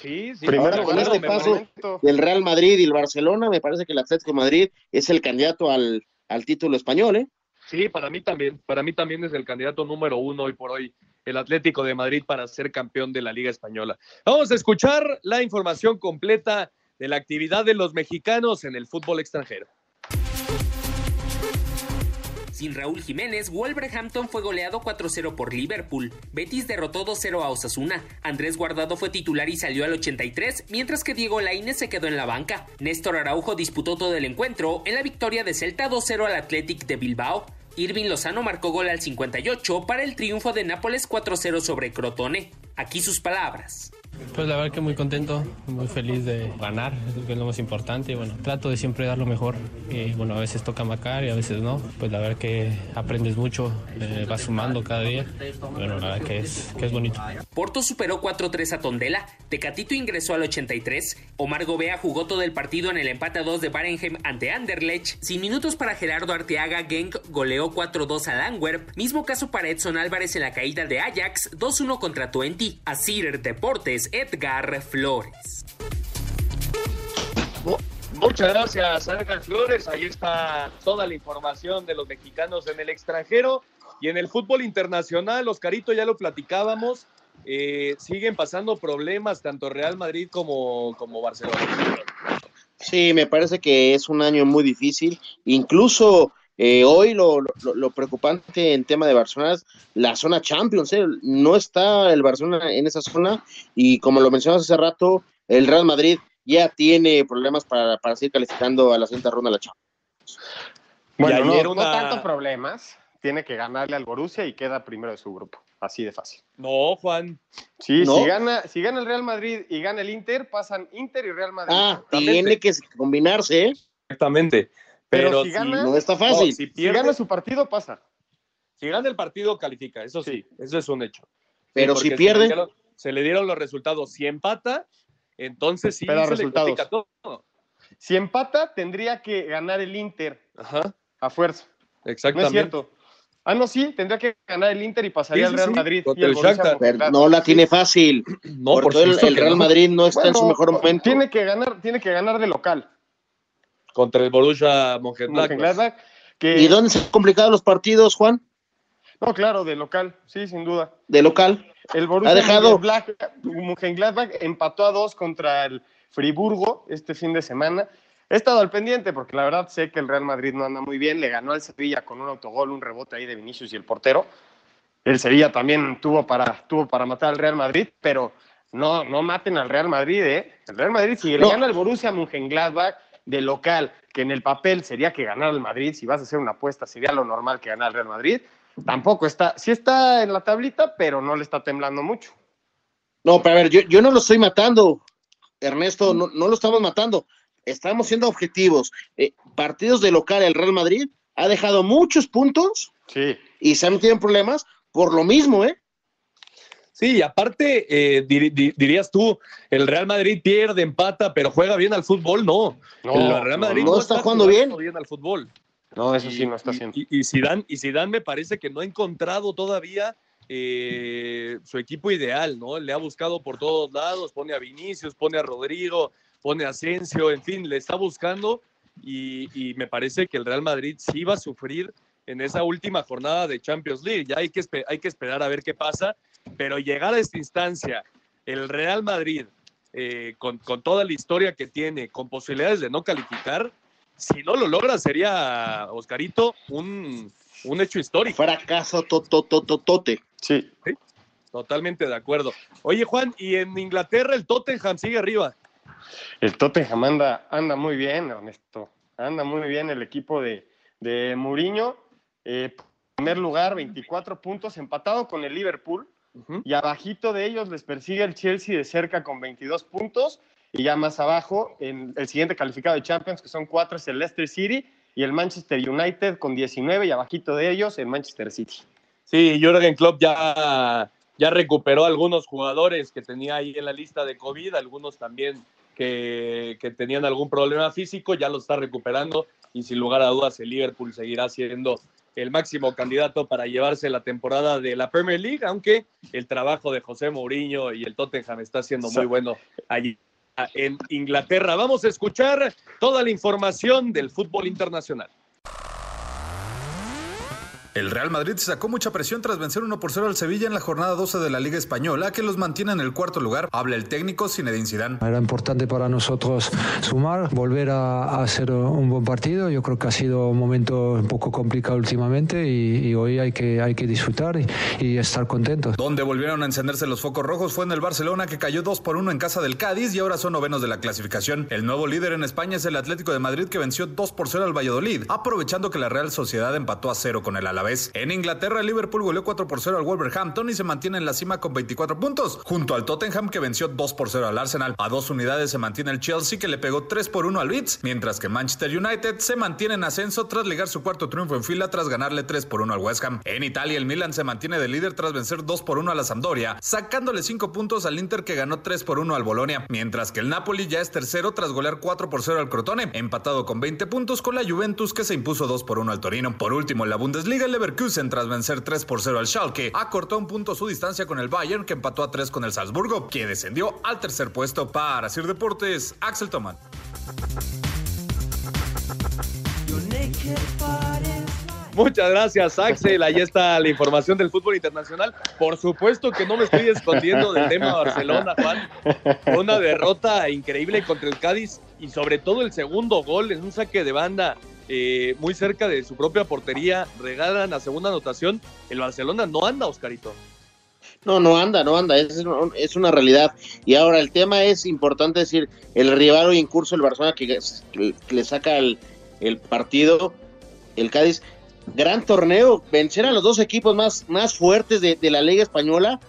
Sí, sí. Primero, con este paso del Real Madrid y el Barcelona, me parece que el Atlético de Madrid es el candidato al, al título español, ¿eh? Sí, para mí también. Para mí también es el candidato número uno hoy por hoy, el Atlético de Madrid para ser campeón de la Liga Española. Vamos a escuchar la información completa de la actividad de los mexicanos en el fútbol extranjero. Sin Raúl Jiménez, Wolverhampton fue goleado 4-0 por Liverpool. Betis derrotó 2-0 a Osasuna. Andrés Guardado fue titular y salió al 83, mientras que Diego Lainez se quedó en la banca. Néstor Araujo disputó todo el encuentro en la victoria de Celta 2-0 al Athletic de Bilbao. Irving Lozano marcó gol al 58 para el triunfo de Nápoles 4-0 sobre Crotone. Aquí sus palabras. Pues la verdad que muy contento, muy feliz de ganar, que es lo más importante. Y bueno, trato de siempre dar lo mejor. Y bueno, a veces toca marcar y a veces no. Pues la verdad que aprendes mucho, eh, vas sumando cada día. Bueno, la verdad que es, que es bonito. Porto superó 4-3 a Tondela, Tecatito ingresó al 83, Omar Gobea jugó todo el partido en el empate a 2 de Barenhem ante Anderlecht, sin minutos para Gerardo Arteaga, Genk goleó 4-2 a Langwerp, mismo caso para Edson Álvarez en la caída de Ajax, 2-1 contra Twente, Asir Deportes, Edgar Flores. Muchas gracias, Edgar Flores. Ahí está toda la información de los mexicanos en el extranjero y en el fútbol internacional. Oscarito, ya lo platicábamos. Eh, siguen pasando problemas tanto Real Madrid como, como Barcelona. Sí, me parece que es un año muy difícil. Incluso eh, hoy lo, lo, lo, preocupante en tema de Barcelona es la zona Champions. ¿eh? No está el Barcelona en esa zona y como lo mencionas hace rato, el Real Madrid ya tiene problemas para, para seguir calificando a la siguiente ronda de la Champions. Bueno, no, una... no tanto problemas. Tiene que ganarle al Borussia y queda primero de su grupo. Así de fácil. No, Juan. Sí, ¿No? Si, gana, si gana el Real Madrid y gana el Inter, pasan Inter y Real Madrid. Ah, tiene que combinarse, ¿eh? Exactamente. Pero, Pero si, gana, no está fácil. No, si, pierde, si, gana su partido, pasa. Si gana el partido, califica. Eso sí, sí eso es un hecho. Pero sí, si pierde. Se le, dieron, se le, dieron, los resultados. Si empata, entonces sí Pero se resultados. le todo. Si empata, tendría que ganar el Inter. Ajá. A fuerza. Exactamente. No es cierto. Ah, no, sí, tendría que ganar el Inter y pasaría al sí, Real Madrid. y el el Borussia. Pero no la tiene fácil. No, por porque el, supuesto el que Real no. Madrid no está en su mejor momento. Tiene que ganar, tiene que ganar de local. Contra el Borussia Mönchengladbach. Mönchengladbach, que... ¿Y dónde se han complicado los partidos, Juan? No, claro, de local, sí, sin duda. De local. El Borussia Ha dejado- Mönchengladbach, empató a dos contra el Friburgo este fin de semana. He estado al pendiente porque la verdad sé que el Real Madrid no anda muy bien. Le ganó al Sevilla con un autogol, un rebote ahí de Vinicius y el portero. El Sevilla también tuvo para, tuvo para matar al Real Madrid, pero no, no maten al Real Madrid, ¿eh? El Real Madrid, si le No. gana al Borussia Mönchengladbach de local, que en el papel sería que ganara el Madrid, si vas a hacer una apuesta sería lo normal que ganara el Real Madrid, tampoco está, sí está en la tablita, pero no le está temblando mucho. No, pero a ver, yo, yo no lo estoy matando, Ernesto, no, no lo estamos matando. Estamos siendo objetivos. Eh, partidos de local, el Real Madrid ha dejado muchos puntos Sí. y se han metido en problemas por lo mismo, ¿eh? Sí, y aparte, eh, dir- di- dirías tú, el Real Madrid pierde, empata, pero juega bien al fútbol, no. No, el Real Madrid no está jugando bien. al fútbol. No, eso sí no está haciendo. Y, y Zidane, y Zidane me parece que no ha encontrado todavía eh, su equipo ideal, ¿no? Le ha buscado por todos lados, pone a Vinicius, pone a Rodrigo, pone a Asensio, en fin, le está buscando y, y me parece que el Real Madrid sí va a sufrir en esa última jornada de Champions League. Ya hay que, hay que esperar a ver qué pasa, pero llegar a esta instancia, el Real Madrid, eh, con, con toda la historia que tiene, con posibilidades de no calificar, si no lo logra sería, Oscarito, un, un hecho histórico. Fracaso totototote. Sí. Totalmente de acuerdo. Oye, Juan, y en Inglaterra el Tottenham sigue arriba. El Tottenham anda, anda muy bien, Ernesto. Anda muy bien el equipo de, de Mourinho. Eh, primer lugar, 24 puntos, empatado con el Liverpool. Y abajito de ellos les persigue el Chelsea de cerca con 22 puntos. Y ya más abajo, en el siguiente calificado de Champions, que son cuatro, es el Leicester City y el Manchester United con 19. Y abajito de ellos, el Manchester City. Sí, Jürgen Klopp ya, ya recuperó algunos jugadores que tenía ahí en la lista de COVID, algunos también que, que tenían algún problema físico, ya lo está recuperando y sin lugar a dudas el Liverpool seguirá siendo el máximo candidato para llevarse la temporada de la Premier League, aunque el trabajo de José Mourinho y el Tottenham está siendo muy bueno allí en Inglaterra. Vamos a escuchar toda la información del fútbol internacional. El Real Madrid sacó mucha presión tras vencer 1 por 0 al Sevilla en la jornada 12 de la Liga Española, que los mantiene en el cuarto lugar. Habla el técnico Zinedine Zidane. Era importante para nosotros sumar, volver a, a hacer un buen partido. Yo creo que ha sido un momento un poco complicado últimamente y, y hoy hay que, hay que disfrutar y, y estar contentos. Donde volvieron a encenderse los focos rojos fue en el Barcelona, que cayó 2 por 1 en casa del Cádiz y ahora son novenos de la clasificación. El nuevo líder en España es el Atlético de Madrid, que venció 2 por 0 al Valladolid, aprovechando que la Real Sociedad empató a 0 con el Alavés. En Inglaterra, el Liverpool goleó 4 por 0 al Wolverhampton y se mantiene en la cima con 24 puntos, junto al Tottenham que venció 2 por 0 al Arsenal. A dos unidades se mantiene el Chelsea que le pegó 3 por 1 al Leeds, mientras que Manchester United se mantiene en ascenso tras ligar su cuarto triunfo en fila tras ganarle 3 por 1 al West Ham. En Italia, el Milan se mantiene de líder tras vencer 2 por 1 a la Sampdoria, sacándole 5 puntos al Inter que ganó 3 por 1 al Bolonia, mientras que el Napoli ya es tercero tras golear 4 por 0 al Crotone, empatado con 20 puntos con la Juventus que se impuso 2 por 1 al Torino. Por último, en la Bundesliga, el Leverkusen tras vencer 3 por 0 al Schalke, acortó un punto su distancia con el Bayern que empató a 3 con el Salzburgo, que descendió al tercer puesto para Sir Deportes, Axel Toman. Muchas gracias, Axel. Ahí está la información del fútbol internacional. Por supuesto que no me estoy escondiendo del tema Barcelona, Juan. Una derrota increíble contra el Cádiz y sobre todo el segundo gol en un saque de banda eh, muy cerca de su propia portería. Regalan la segunda anotación. El Barcelona no anda, Oscarito. No, no anda, no anda, es, es, una realidad. Y ahora el tema es importante decir, el rival hoy en curso, el Barcelona que, que le saca el, el partido, el Cádiz, gran torneo, vencer a los dos equipos más, más fuertes de, de la Liga Española,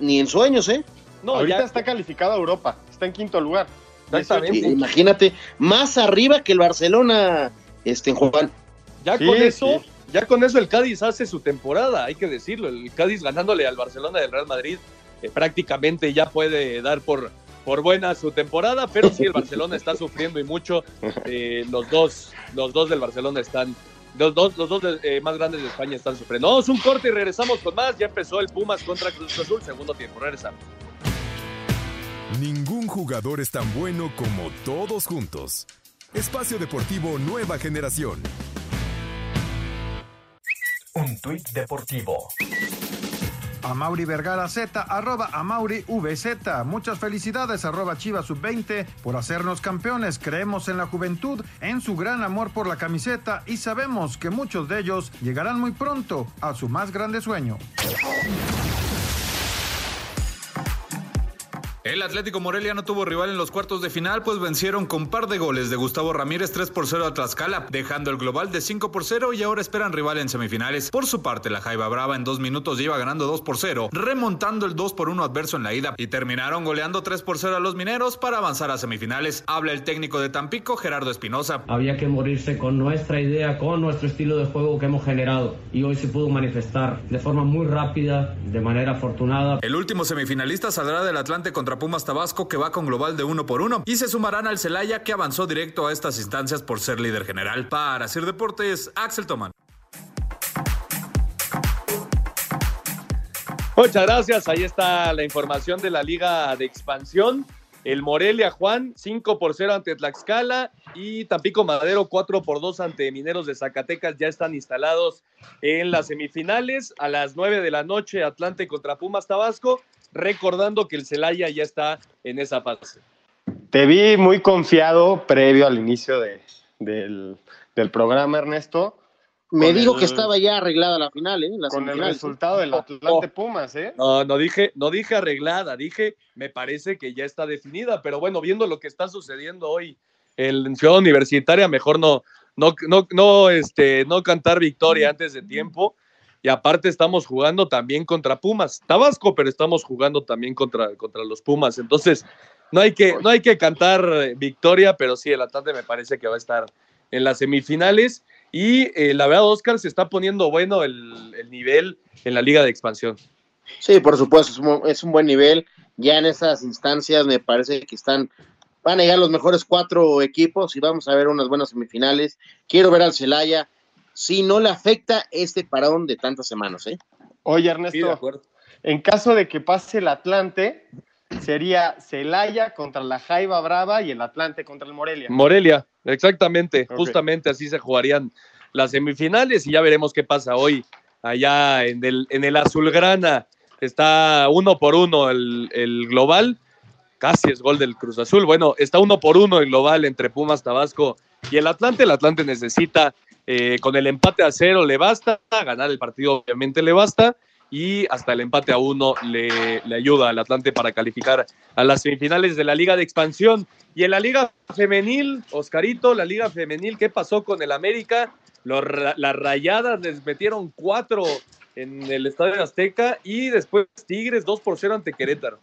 ni en sueños, ¿eh? No, ahorita ya... está calificado a Europa, está en quinto lugar. Imagínate, más arriba que el Barcelona, este, en Juan. Ya sí, con eso, sí. ya con eso el Cádiz hace su temporada, hay que decirlo. El Cádiz ganándole al Barcelona del Real Madrid, eh, prácticamente ya puede dar por, por buena su temporada, pero sí el Barcelona está sufriendo y mucho. Eh, los dos, los dos del Barcelona están los dos, los dos eh, más grandes de España están sufriendo. Vamos un corte y regresamos con más. Ya empezó el Pumas contra Cruz Azul, segundo tiempo. Regresamos. Ningún jugador es tan bueno como todos juntos. Espacio Deportivo Nueva Generación. Un tuit deportivo. A Mauri Vergara Z, arroba a Mauri VZ. Muchas felicidades, arroba Chivas Sub-20, por hacernos campeones. Creemos en la juventud, en su gran amor por la camiseta y sabemos que muchos de ellos llegarán muy pronto a su más grande sueño. El Atlético Morelia no tuvo rival en los cuartos de final, pues vencieron con par de goles de Gustavo Ramírez 3 por 0 a Tlaxcala, dejando el global de 5 por 0 y ahora esperan rival en semifinales. Por su parte, la Jaiba Brava en dos minutos iba ganando 2 por 0, remontando el 2 por 1 adverso en la ida y terminaron goleando 3 por 0 a los mineros para avanzar a semifinales. Habla el técnico de Tampico, Gerardo Espinosa. Había que morirse con nuestra idea, con nuestro estilo de juego que hemos generado y hoy se pudo manifestar de forma muy rápida, de manera afortunada. El último semifinalista saldrá del Atlante contra Pumas Tabasco que va con global de uno por uno y se sumarán al Celaya que avanzó directo a estas instancias por ser líder general. Para Sir Deportes, Axel Toman. Muchas gracias, ahí está la información de la Liga de Expansión. El Morelia Juan, 5 por 0 ante Tlaxcala y Tampico Madero, 4 por 2 ante Mineros de Zacatecas, ya están instalados en las semifinales. A las 9 de la noche, Atlante contra Pumas Tabasco recordando que el Celaya ya está en esa fase. Te vi muy confiado previo al inicio de, del, del, programa, Ernesto. Me dijo el, que estaba ya arreglada la final, ¿eh? La con el resultado del Atlante Pumas, ¿eh? No, no dije, no dije arreglada, dije, me parece que ya está definida, pero bueno, viendo lo que está sucediendo hoy en Ciudad Universitaria, mejor no, no, no, no, este, no cantar victoria antes de tiempo y aparte estamos jugando también contra Pumas, Tabasco, pero estamos jugando también contra, contra los Pumas. Entonces, no hay, que, no hay que cantar victoria, pero sí, el Atlante me parece que va a estar en las semifinales. Y eh, la verdad, Oscar, se está poniendo bueno el, el, nivel en la Liga de Expansión. Sí, por supuesto, es un, es un buen nivel. Ya en esas instancias me parece que están van a llegar los mejores cuatro equipos y vamos a ver unas buenas semifinales. Quiero ver al Celaya si no le afecta este parón de tantas semanas, ¿eh? Oye, Ernesto, sí, en caso de que pase el Atlante, sería Celaya contra la Jaiba Brava y el Atlante contra el Morelia. Morelia, exactamente, okay. justamente así se jugarían las semifinales y ya veremos qué pasa hoy allá en el, en el Azulgrana. Está uno por uno el, el global, casi es gol del Cruz Azul. Bueno, está uno por uno el global entre Pumas, Tabasco y el Atlante. El Atlante necesita eh, con el empate a cero le basta, ganar el partido obviamente le basta y hasta el empate a uno le, ayuda al Atlante para calificar a las semifinales de la Liga de Expansión. Y en la Liga Femenil, Oscarito, la Liga Femenil, ¿qué pasó con el América? Los, las rayadas les metieron cuatro en el Estadio Azteca y después Tigres 2 por 0 ante Querétaro.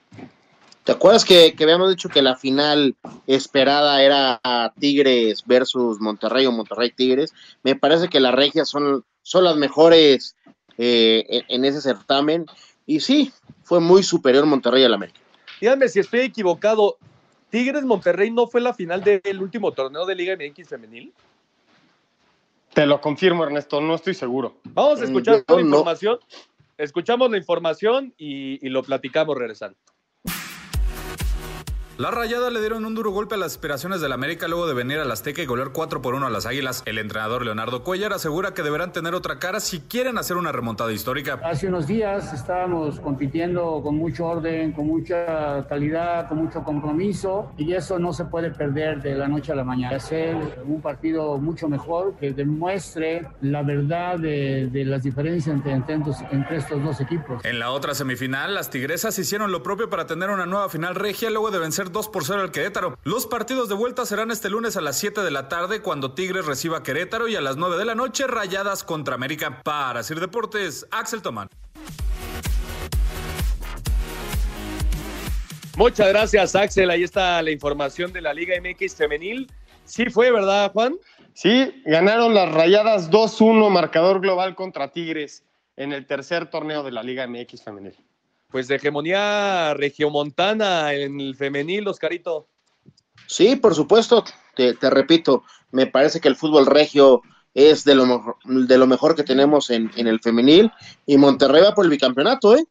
¿Te acuerdas que, que, habíamos dicho que la final esperada era Tigres versus Monterrey o Monterrey Tigres? Me parece que las regias son, son las mejores eh, en, en, ese certamen. Y sí, fue muy superior Monterrey al América. Díganme si estoy equivocado. ¿Tigres Monterrey no fue la final del último torneo de Liga MX femenil? Te lo confirmo, Ernesto, no estoy seguro. Vamos a escuchar la información. Escuchamos la información y, y lo platicamos regresando. Las Rayadas le dieron un duro golpe a las aspiraciones del América luego de venir al Azteca y golear 4 por 1 a las Águilas. El entrenador Leonardo Cuellar asegura que deberán tener otra cara si quieren hacer una remontada histórica. Hace unos días estábamos compitiendo con mucho orden, con mucha calidad, con mucho compromiso y eso no se puede perder de la noche a la mañana. Hacer un partido mucho mejor que demuestre la verdad de, de las diferencias entre, entre, entre estos dos equipos. En la otra semifinal, las Tigresas hicieron lo propio para tener una nueva final regia luego de vencer 2 por 0 al Querétaro. Los partidos de vuelta serán este lunes a las 7 de la tarde cuando Tigres reciba a Querétaro y a las 9 de la noche Rayadas contra América. Para Sir Deportes, Axel Tomán. Muchas gracias, Axel. Ahí está la información de la Liga MX femenil. Sí fue, ¿verdad, Juan? Sí, ganaron las Rayadas 2-1, marcador global contra Tigres en el tercer torneo de la Liga MX femenil pues de hegemonía regiomontana en el femenil, Oscarito. Sí, por supuesto, te, te, repito, me parece que el fútbol regio es de lo, de lo mejor que tenemos en, en, el femenil y Monterrey va por el bicampeonato, ¿eh?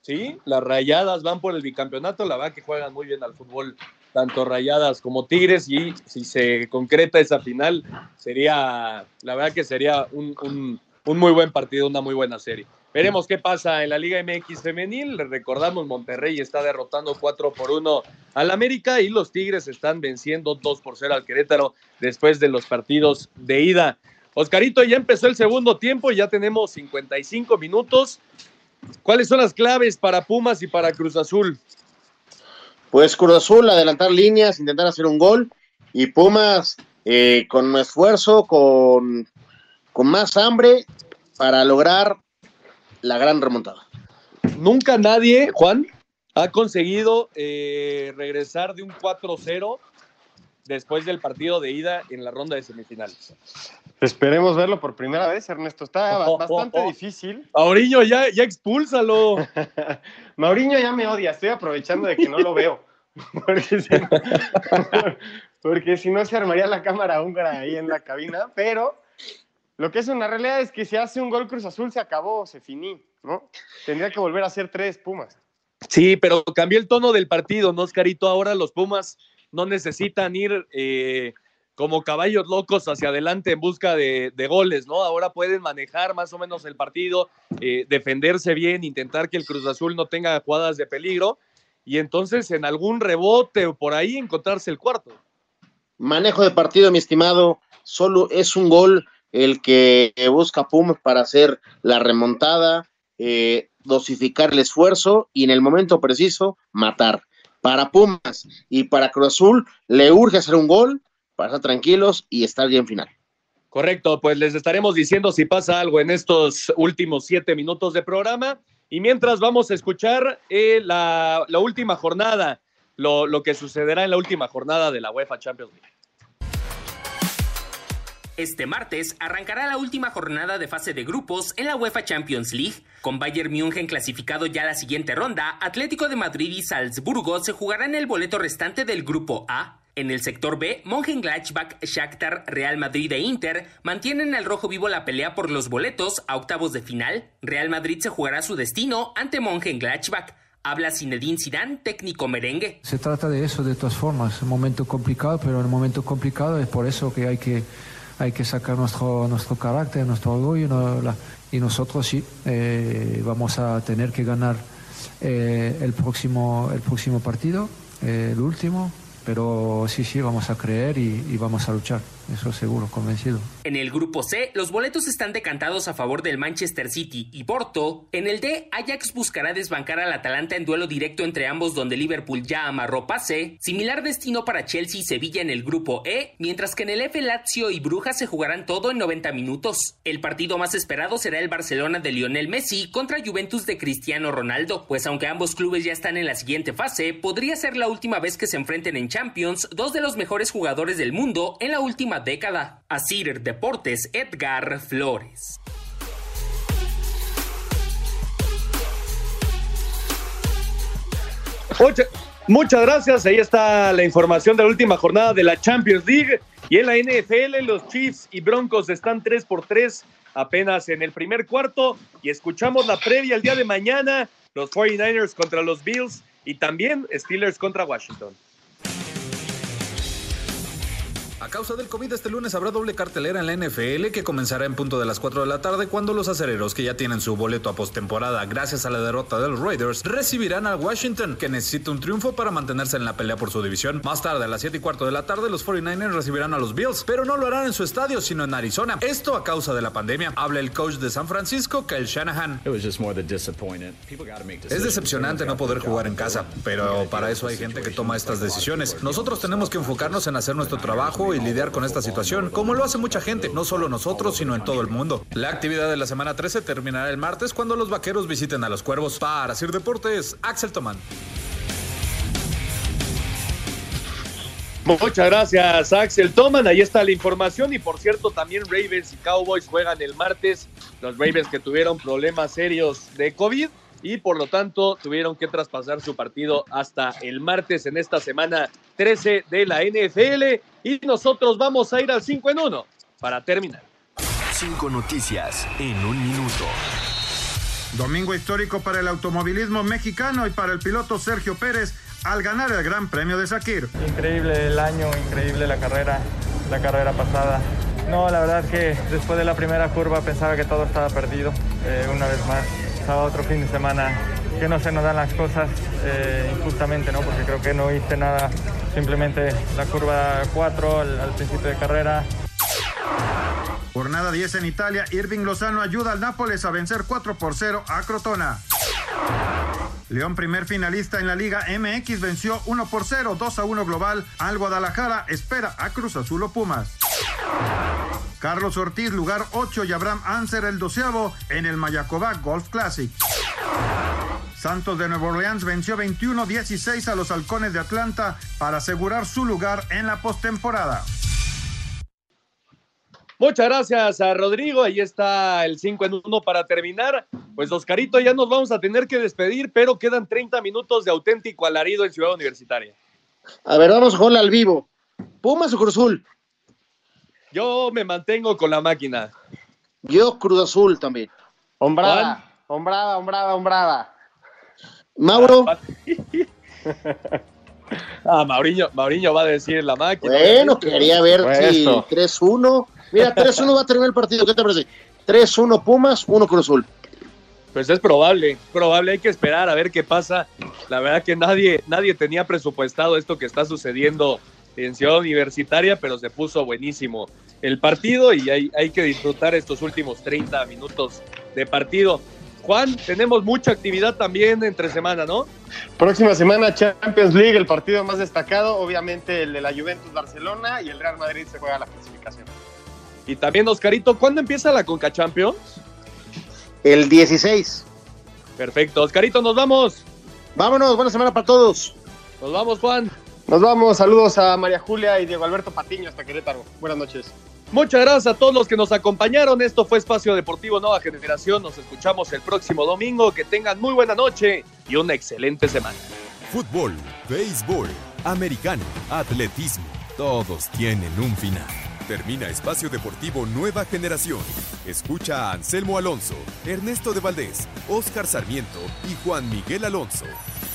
Sí, las rayadas van por el bicampeonato, la verdad que juegan muy bien al fútbol, tanto rayadas como tigres, y si se concreta esa final, sería, la verdad que sería un, un, un muy buen partido, una muy buena serie. Veremos qué pasa en la Liga MX femenil. Recordamos, Monterrey está derrotando 4 por 1 al América y los Tigres están venciendo 2 por 0 al Querétaro después de los partidos de ida. Oscarito, ya empezó el segundo tiempo, ya tenemos 55 minutos. ¿Cuáles son las claves para Pumas y para Cruz Azul? Pues Cruz Azul, adelantar líneas, intentar hacer un gol y Pumas eh, con esfuerzo, con, con más hambre para lograr la gran remontada. Nunca nadie, Juan, ha conseguido eh, regresar de un 4-0 después del partido de ida en la ronda de semifinales. Esperemos verlo por primera vez, Ernesto. Está bastante difícil. Mauriño, ya, ya expúlsalo. Mauriño ya me odia. Estoy aprovechando de que no lo veo. Porque si, no, porque si no se armaría la cámara húngara ahí en la cabina. Pero lo que es una realidad es que si hace un gol Cruz Azul se acabó, se finí, ¿no? Tendría que volver a hacer tres Pumas. Sí, pero cambió el tono del partido, ¿no, Oscarito? Ahora los Pumas no necesitan ir eh, como caballos locos hacia adelante en busca de, de, goles, ¿no? Ahora pueden manejar más o menos el partido, eh, defenderse bien, intentar que el Cruz Azul no tenga jugadas de peligro y entonces en algún rebote o por ahí encontrarse el cuarto. Manejo de partido, mi estimado, solo es un gol el que busca Pumas para hacer la remontada, eh, dosificar el esfuerzo y en el momento preciso matar. Para Pumas y para Cruz Azul le urge hacer un gol para estar tranquilos y estar bien final. Correcto, pues les estaremos diciendo si pasa algo en estos últimos siete minutos de programa. Y mientras vamos a escuchar eh, la, última jornada, lo, lo que sucederá en la última jornada de la UEFA Champions League. Este martes arrancará la última jornada de fase de grupos en la UEFA Champions League. Con Bayern München clasificado ya a la siguiente ronda, Atlético de Madrid y Salzburgo se jugarán el boleto restante del grupo A. En el sector B, Mönchengladbach, Shakhtar, Real Madrid e Inter mantienen al rojo vivo la pelea por los boletos a octavos de final. Real Madrid se jugará su destino ante Mönchengladbach. Habla Zinedine Zidane, técnico merengue. Se trata de eso de todas formas, un momento complicado, pero el momento complicado es por eso que hay que hay que sacar nuestro, nuestro carácter, nuestro orgullo y nosotros sí eh, vamos a tener que ganar eh, el, próximo, el próximo partido, eh, el último, pero sí, sí, vamos a creer y vamos a luchar, eso seguro, convencido. En el grupo C, los boletos están decantados a favor del Manchester City y Porto. En el D, Ajax buscará desbancar al Atalanta en duelo directo entre ambos donde Liverpool ya amarró pase. Similar destino para Chelsea y Sevilla en el grupo E, mientras que en el F, Lazio y Brujas se jugarán todo en 90 minutos. El partido más esperado será el Barcelona de Lionel Messi contra Juventus de Cristiano Ronaldo, pues aunque ambos clubes ya están en la siguiente fase, podría ser la última vez que se enfrenten en Champions dos de los mejores jugadores del mundo en la última década. Asir Deportes Edgar Flores. Mucha- muchas gracias. Ahí está la información de la última jornada de la Champions League. Y en la NFL, los Chiefs y Broncos están 3 por 3 apenas en el primer cuarto. Y escuchamos la previa el día de mañana: los 49ers contra los Bills y también Steelers contra Washington. A causa del COVID, este lunes habrá doble cartelera en la NFL que comenzará en punto de las 4 de la tarde cuando los acereros que ya tienen su boleto a postemporada gracias a la derrota de los Raiders recibirán al Washington que necesita un triunfo para mantenerse en la pelea por su división. Más tarde, a las 7 y cuarto de la tarde, los 49ers recibirán a los Bills, pero no lo harán en su estadio, sino en Arizona. Esto a causa de la pandemia. Habla el coach de San Francisco, Kyle Shanahan. Es decepcionante no poder jugar en casa, pero para eso hay gente que toma estas decisiones. Nosotros tenemos que enfocarnos en hacer nuestro trabajo y lidiar con esta situación, como lo hace mucha gente, no solo nosotros, sino en todo el mundo. La actividad de la semana 13 terminará el martes cuando los vaqueros visiten a los cuervos. Para Sir Deportes, Axel Tomán. Muchas gracias, Axel Toman. Ahí está la información. Y por cierto, también Ravens y Cowboys juegan el martes. Los Ravens que tuvieron problemas serios de COVID y por lo tanto tuvieron que traspasar su partido hasta el martes en esta semana 13 de la NFL. Y nosotros vamos a ir al 5 en 1 para terminar. Cinco noticias en un minuto. Domingo histórico para el automovilismo mexicano y para el piloto Sergio Pérez al ganar el Gran Premio de Sakir. Increíble el año, increíble la carrera, la carrera pasada. No, la verdad que después de la primera curva pensaba que todo estaba perdido. Eh, una vez más, estaba otro fin de semana que no se nos dan las cosas eh, injustamente, ¿no? Porque creo que no hice nada, simplemente la curva 4 al, al principio de carrera. Jornada 10 en Italia, Irving Lozano ayuda al Nápoles a vencer 4 por 0 a Crotona. León, primer finalista en la Liga MX, venció 1 por 0, 2 a 1 global al Guadalajara. Espera a Cruz Azul o Pumas. Carlos Ortiz, lugar 8 y Abraham Anser, el doceavo en el Mayacobac Golf Classic. Santos de Nueva Orleans venció 21-16 a los Halcones de Atlanta para asegurar su lugar en la postemporada. Muchas gracias a Rodrigo. Ahí está el 5 en 1 para terminar. Pues Oscarito, ya nos vamos a tener que despedir, pero quedan 30 minutos de auténtico alarido en Ciudad Universitaria. A ver, vamos con al vivo. ¿Pumas o Cruz Azul? Yo me mantengo con la máquina. Yo Cruz Azul también. Hombrada, hombrada, hombrada, hombrada. Mauro. Ah, Mauriño, Mauriño va a decir la máquina. Bueno, quería ver si Esto. 3-1. Mira, 3-1 va a terminar el partido. ¿Qué te parece? 3-1 Pumas, 1 Cruz Azul. Pues es probable, probable, hay que esperar a ver qué pasa. La verdad que nadie, nadie tenía presupuestado esto que está sucediendo en Ciudad Universitaria, pero se puso buenísimo el partido y hay, hay que disfrutar estos últimos 30 minutos de partido. Juan, tenemos mucha actividad también entre semana, ¿no? Próxima semana Champions League, el partido más destacado, obviamente el de la Juventus Barcelona y el Real Madrid se juega la clasificación. Y también, Oscarito, ¿cuándo empieza la Conca Champions? El 16. Perfecto, Oscarito, nos vamos. Vámonos, buena semana para todos. Nos vamos, Juan. Nos vamos, saludos a María Julia y Diego Alberto Patiño hasta Querétaro. Buenas noches. Muchas gracias a todos los que nos acompañaron. Esto fue Espacio Deportivo Nueva Generación. Nos escuchamos el próximo domingo. Que tengan muy buena noche y una excelente semana. Fútbol, béisbol, americano, atletismo, todos tienen un final. Termina Espacio Deportivo Nueva Generación. Escucha a Anselmo Alonso, Ernesto de Valdés, Oscar Sarmiento y Juan Miguel Alonso.